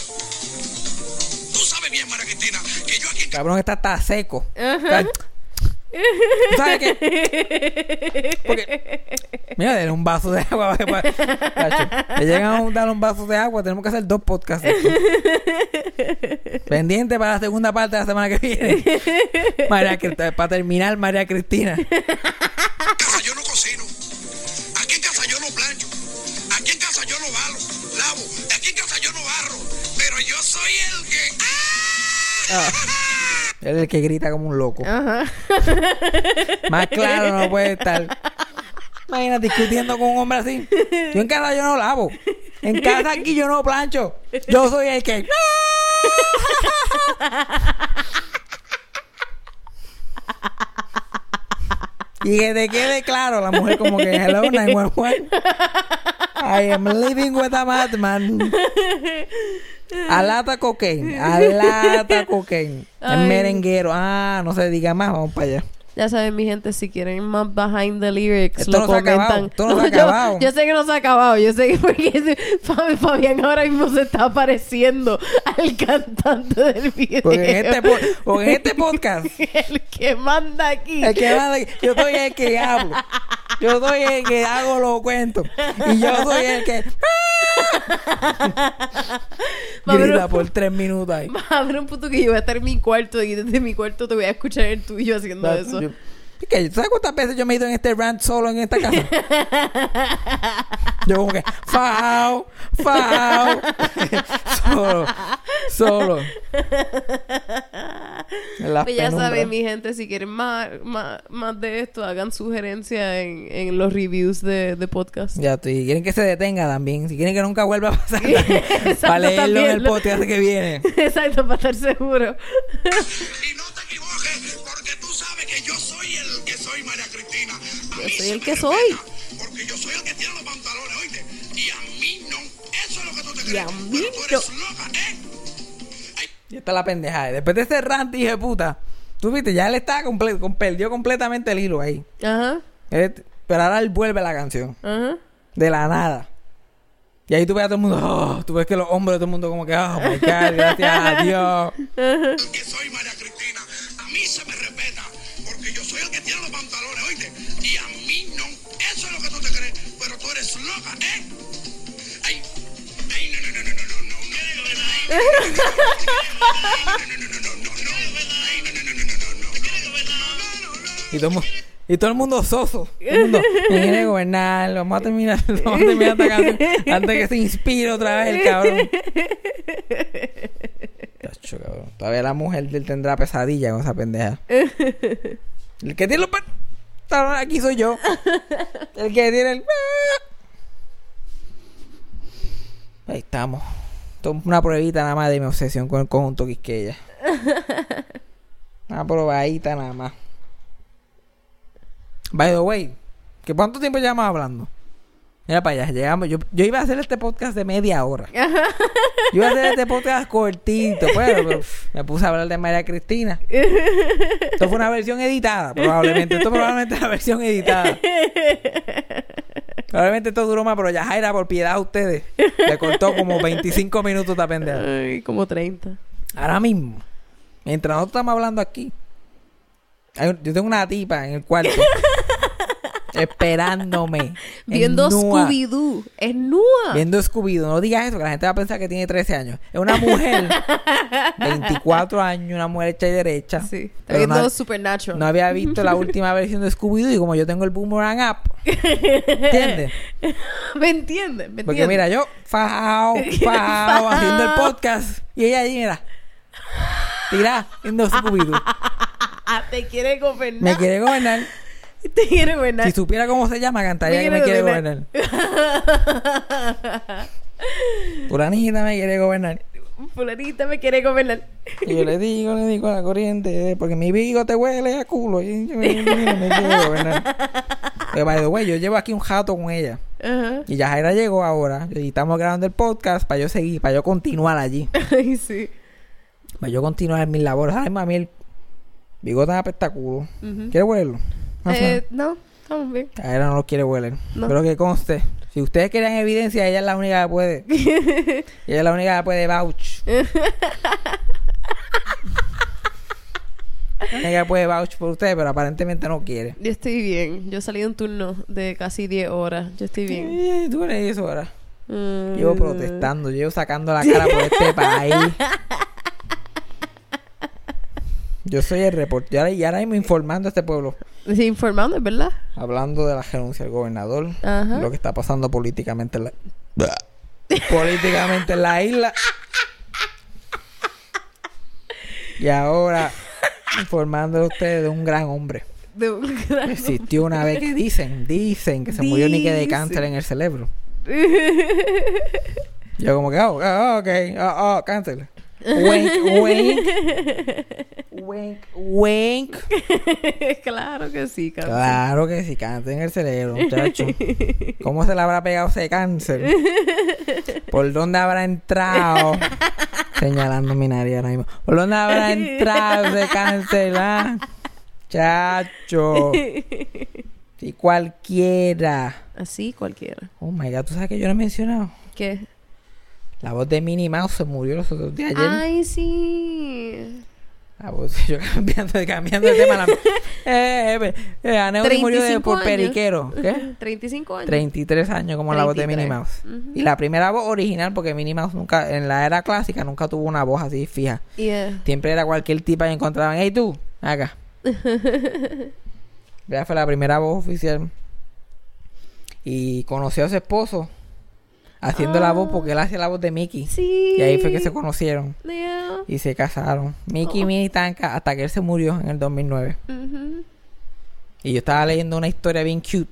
Tú sabes bien, María Cristina, que yo aquí en Cabrón, está hasta seco. Está- ¿Tú ¿Sabes qué? Porque, mira, denle un vaso de agua. [LAUGHS] Le llegan a dar un vaso de agua, tenemos que hacer dos podcasts. Pendiente para la segunda parte de la semana que viene. María, Cristina- para terminar, María Cristina. casa yo no cocino. Aquí en casa yo no plancho. Aquí en casa yo no balo, lavo. Aquí en casa yo no barro. Pero yo soy el que... ¡Ah! Él es el que grita como un loco. Ajá. Más claro no puede estar. Imagina discutiendo con un hombre así. Yo en casa yo no lavo. En casa aquí yo no plancho. Yo soy el que. Y que te quede claro, la mujer como que hello 911. I am living with a madman. Alata [LAUGHS] cocaine. Alata cocaine. El merenguero. Ah, no se diga más, vamos para allá. Ya saben, mi gente, si quieren más behind the lyrics, Esto lo no se ha comentan. acabado, esto no se ha [LAUGHS] yo- acabado. Yo, sé que no se ha acabado. Yo sé que porque [LAUGHS] Fabi- Fabián ahora mismo se está pareciendo al cantante del video. Porque en este, po- porque en este [LAUGHS] podcast, el que manda aquí. el que de- yo soy el que hablo. Yo soy el que hago los cuentos. Y yo soy el que grita un- por tres minutos ahí. Va a haber un punto que yo voy a estar en mi cuarto y desde mi cuarto te voy a escuchar el tuyo haciendo eso. Yo- ¿Y qué? ¿Tú ¿Sabes cuántas veces yo me he ido en este rant solo en esta casa? [LAUGHS] Yo como que, fao, fao. [LAUGHS] solo, solo. Las Pues ya penumbras. saben, mi gente, si quieren más, más, más de esto, hagan sugerencias en, en los reviews de, de podcast. Ya, tú, y quieren que se detenga también. Si quieren que nunca vuelva a pasar, también, [LAUGHS] Exacto, para leerlo en el podcast que viene. Exacto, para estar seguro. Yo soy el que soy. Porque yo soy el que tiene los pantalones, oíste. Y a mí no. Eso es lo que tú te Y crees. a mí Pero tú eres no. loca, ¿eh? Y está la pendejada. Después de ese rant, dije, puta. Tú viste, ya él está comple- com- perdió completamente el hilo ahí. Ajá, Él- pero ahora él vuelve la canción. ajá. De la nada. Y ahí tú ves a todo el mundo, oh, tú ves que los hombres de todo el mundo como que, oh my God, gracias a Dios. El que soy Y todo, el mundo soso. Todo el mundo, "Me quiere gobernar, vamos a terminar, vamos a antes que se inspire otra vez el cabrón. Todavía la mujer tendrá pesadilla con esa pendeja. El que tiene los pantalones aquí soy yo. El que tiene el. Ahí estamos. Esto es una pruebita nada más de mi obsesión con el conjunto Quisqueya. [LAUGHS] Una probadita nada más. By the way, ¿que ¿cuánto tiempo llevamos hablando? Mira para allá, llegamos. Yo, yo iba a hacer este podcast de media hora. [LAUGHS] Yo iba a hacer este podcast cortito, pero, me puse a hablar de María Cristina. Esto fue una versión editada, probablemente. Esto probablemente es la versión editada. [LAUGHS] Probablemente esto duró más, pero ya Jaira, por piedad a ustedes, le cortó como 25 minutos esta pendeja. Ay, como 30. Ahora mismo, mientras nosotros estamos hablando aquí, hay yo tengo una tipa en el cuarto [LAUGHS] esperándome. [LAUGHS] Viendo. Scooby-Doo. Es Nua. Viendo Scooby-Doo. No digas eso, que la gente va a pensar que tiene 13 años. Es una mujer, [LAUGHS] 24 años, una mujer hecha y derecha. Sí. Está viendo no, Supernatural. no había visto la última [LAUGHS] versión de Scooby-Doo y como yo tengo el Boomerang app, ¿entiendes? ¿Me entiendes? ¿Me Porque entiendes? mira, yo, fajao, fajao, haciendo el podcast. Y ella ahí, mira, tira, viendo Scooby-Doo. Te quiere gobernar. Me quiere gobernar. [LAUGHS] Te. Si supiera cómo se llama, cantaría Me que me quiere gobernar. [LAUGHS] Fulanita me quiere gobernar. Fulanita me quiere gobernar. Y yo le digo, le digo a la corriente, porque mi bigo te huele a culo. Y yo me, me- quiere gobernar. [LAUGHS] Pero, by the way, yo llevo aquí un jato con ella. Ajá. Y ya Jaira llegó ahora. Y estamos grabando el podcast para yo seguir, para yo continuar allí. Ay, sí. Para yo continuar en mis labores. Ay, mami, el bigote es espectáculo. ¿Quieres huelerlo? Eh, no, estamos bien. Jaira no lo quiere hueler. No. Pero que conste. Si ustedes quieren evidencia, ella es la única que puede. [LAUGHS] ella es la única que puede vouch. la única que puede vouch por ustedes, pero aparentemente no quiere. Yo estoy bien. Yo salí de un turno de casi 10 horas. Yo estoy bien. Eh, tú eres eso ahora. Mm. Llevo protestando, llevo sacando la cara por este [LAUGHS] país. Yo soy el reportero y ahora mismo informando a este pueblo. Sí, informando, ¿es verdad? Hablando de la renuncia del gobernador, Ajá. lo que está pasando políticamente en la... políticamente en la isla. Y ahora informando a ustedes de un gran hombre. De un gran- Existió una vez que [LAUGHS] dicen, dicen que se murió ni que de cáncer en el cerebro. [LAUGHS] Yo como que, oh, oh, ok, oh, oh, cáncer. Wink, wink. [LAUGHS] Wink, wink. claro que sí, cabrón. Claro que sí, cáncer en el cerebro, muchacho. ¿Cómo se le habrá pegado ese cáncer? ¿Por dónde habrá entrado? Señalando mi nariz ahora mismo. ¿Por dónde habrá entrado ese cáncer? ah? Chacho. Si cualquiera. Así cualquiera. Oh my god, ¿tú sabes que yo no he mencionado? ¿Qué? La voz de Minnie Mouse se murió los otros días ayer. Ay, sí. La voz, yo [LAUGHS] cambiando, cambiando de tema. La, [LAUGHS] eh, eh, eh, murió de, 35 por años. periquero. ¿Qué? [LAUGHS] 35 años. 33 años como la voz de 33. Minnie Mouse. Y la primera voz original, porque Minnie Mouse nunca, en la era clásica, nunca tuvo una voz así fija. Yeah. Siempre era cualquier tipa y encontraban, hey tú, acá. Ella fue la primera voz oficial. Y conoció a su esposo haciendo la voz porque él hacía la voz de Mickey. Sí. Y ahí fue que se conocieron Yeah. y se casaron. Mickey y Oh. Minnie estaban ca- hasta que él se murió en el 2009. Ujú. Y yo estaba leyendo una historia bien cute,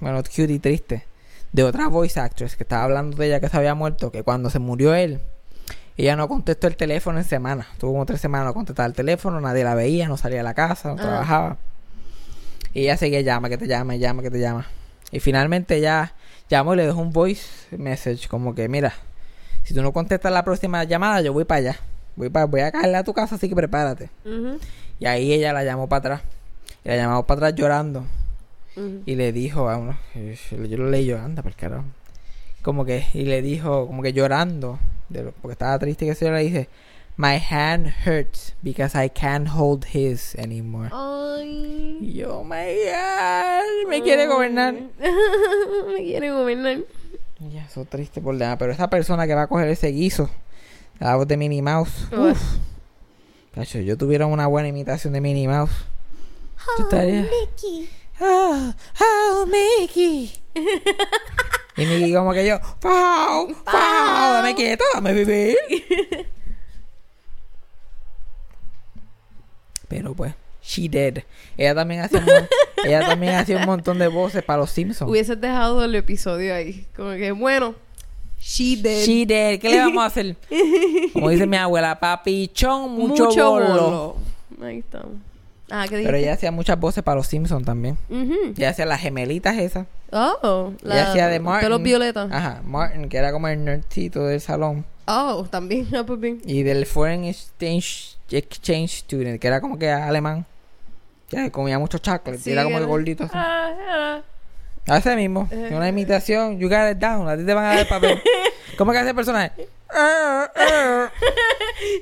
bueno, cute y triste, de otra voice actress que estaba hablando de ella que se había muerto, que cuando se murió él, ella no contestó el teléfono en semana. Tuvo como tres semanas no contestar el teléfono, nadie la veía, no salía de la casa, no Ah. trabajaba. Y ella seguía, llama, que te llama, llama, que te llama. Y finalmente ella llamó y le dejó un voice message, como que, mira, si tú no contestas la próxima llamada, yo voy para allá. Voy, pa- voy a caerle a tu casa, así que prepárate. Y ahí ella la llamó para atrás. Y la llamó para atrás llorando. Y le dijo a uno, yo lo leí yo, anda, por carajo. Como que, y le dijo, como que llorando, de lo- porque estaba triste que se le dice, My hand hurts because I can't hold his anymore. Ay. Yo, oh my God, me quiere gobernar. [LAUGHS] me quiere gobernar. Y eso triste por demás. Pero esa persona que va a coger ese guiso, la voz de Minnie Mouse, Uf. Cacho, yo tuviera una buena imitación de Minnie Mouse. Yo estaría. Mickey. Oh, oh, Mickey. [LAUGHS] y Mickey como que yo, ¡Pau! ¡Pau! Dame quieto, dame vivir. [LAUGHS] Pero pues, she did. Ella también hacía un, [LAUGHS] ella también hacía un montón de voces para los Simpsons. Hubieses dejado el episodio ahí. Como que, bueno, she did. She did. ¿Qué le vamos a hacer? [LAUGHS] Como dice mi abuela, papichón, mucho, bolo. Ahí estamos. Ah, ¿qué? Pero ella hacía muchas voces para los Simpsons también. Ujú. Ella hacía las gemelitas esas. Oh, ella hacía de Martin. Pelos violetas. Ajá, Martin, que era como el nerdcito del salón. Oh, también. [LAUGHS] Ah, bien. Y del Foreign Exchange, exchange Student, que era como que alemán. Que comía mucho chocolate. Sí, y era como que gordito así. Ah, ah. Ese mismo. Eh. Una imitación. You got it down. A ti te van a dar el papel. [LAUGHS] ¿Cómo que hace el personaje? Ah, [LAUGHS] ah.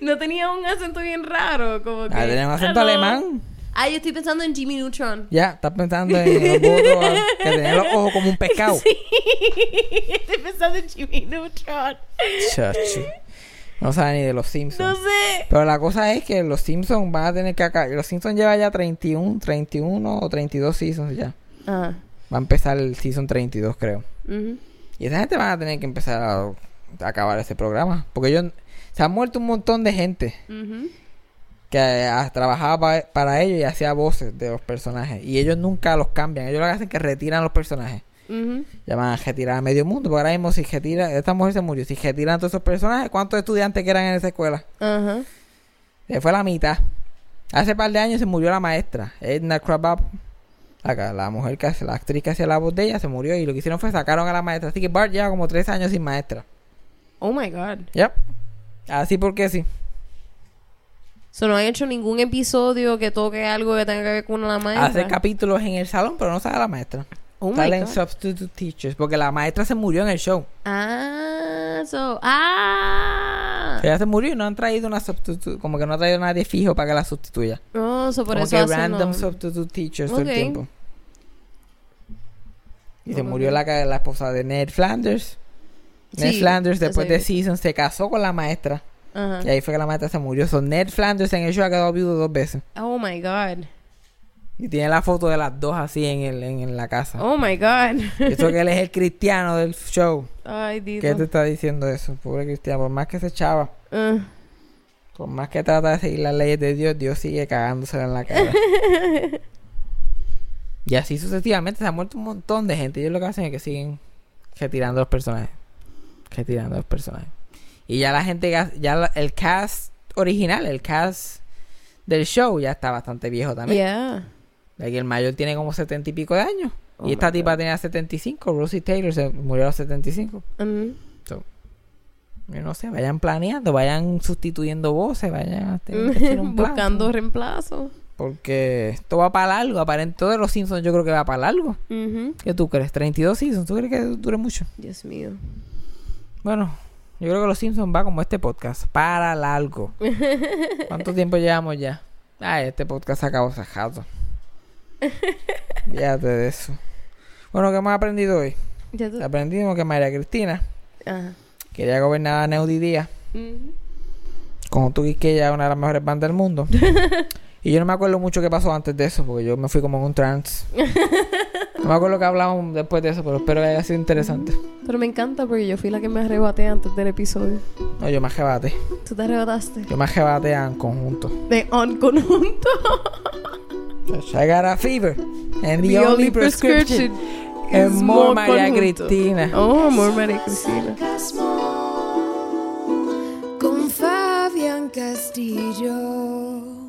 No tenía un acento bien raro. Como que. Ah, tenía un acento Hello. alemán. Ah, yo estoy pensando en Jimmy Neutron. Ya, estás pensando en los otros que tenían los ojos como un pescado. [LAUGHS] estoy pensando en Jimmy Neutron. Chachi. No sabe ni de los Simpsons. No sé. Pero la cosa es que los Simpsons van a tener que acá. Los Simpsons lleva ya 31, 31 o 32 seasons ya. Ah. Va a empezar el season 32, creo. ujú. Y esa gente van a tener que empezar a, a acabar ese programa. Porque ellos. Se han muerto un montón de gente Ujú. Que ah, trabajaba pa- para ellos y hacía voces de los personajes. Y ellos nunca los cambian. Ellos lo que hacen es que retiran los personajes. Ya van a retirar a medio mundo. Porque ahora mismo, si retira, esta mujer se murió. Si retiran todos esos personajes, ¿cuántos estudiantes quedan en esa escuela? Ajá. Se fue la mitad. Hace par de años se murió la maestra, Edna Krabapp. La, la mujer que hace, la actriz que hacía la voz de ella se murió y lo que hicieron fue sacaron a la maestra. Así que Bart lleva como tres años sin maestra. Oh my god. Yep. Así porque sí. So, no han hecho ningún episodio que toque algo que tenga que ver con la maestra. Hace capítulos en el salón, pero no sale la maestra. Oh Salen substitute teachers. Porque la maestra se murió en el show. Ah, so. Ah. Ella se murió y no han traído una substitute. Como que no ha traído a nadie fijo para que la sustituya. Oh, so por como eso que random substitute teachers todo el tiempo. Y se murió la, la esposa de Ned Flanders. Ned Flanders después de. Season se casó con la maestra. Y ahí fue que la maestra se murió. So, Ned Flanders en el show ha quedado viudo dos veces. Oh my god. Y tiene la foto de las dos así en, el, en, en la casa. Oh my god. Eso que él es el [LAUGHS] cristiano del show. Ay, Dito. ¿Qué te está diciendo eso? Pobre cristiano. Por más que se echaba, Ah. por más que trata de seguir las leyes de Dios, Dios sigue cagándosela en la cara. [LAUGHS] y así sucesivamente se ha muerto un montón de gente. Y ellos lo que hacen es que siguen retirando los personajes. Retirando los personajes. Y ya la gente, ya el cast original, el cast del show ya está bastante viejo también. yeah. Aquí el mayor tiene como setenta y pico de años. Oh y esta tipa tenía 75. Rosie Taylor se murió a los 75. Mm. So, yo no sé, vayan planeando, vayan sustituyendo voces, vayan a tener que hacer un [LAUGHS] plan, Buscando ¿no? reemplazo. Porque esto va para largo, aparentemente todos los Simpsons yo creo que va para largo. Ujú. ¿Qué tú crees? ¿32 Simpsons? ¿Tú crees que dure mucho? Dios mío. Bueno, yo creo que los Simpsons va como este podcast, para largo. [LAUGHS] ¿Cuánto tiempo llevamos ya? Ay, este podcast acabó rato. Fíjate de eso. Bueno, ¿qué hemos aprendido hoy? Ya tú- Aprendimos que María Cristina Ajá. quería gobernar a Neudi Díaz. Ujú. Como tú y que ella es una de las mejores bandas del mundo. [LAUGHS] y yo no me acuerdo mucho qué pasó antes de eso, porque yo me fui como en un trance. No me acuerdo que hablamos después de eso, pero espero que haya sido interesante. Pero me encanta porque yo fui la que me arrebaté antes del episodio. No, yo me arrebaté. Tú te arrebataste. Yo me arrebaté en conjunto. De on conjunto. I got a fever. And the, only, prescription, is more María conjunto. Cristina. Oh, amor María Cristina. Con Fabián Castillo.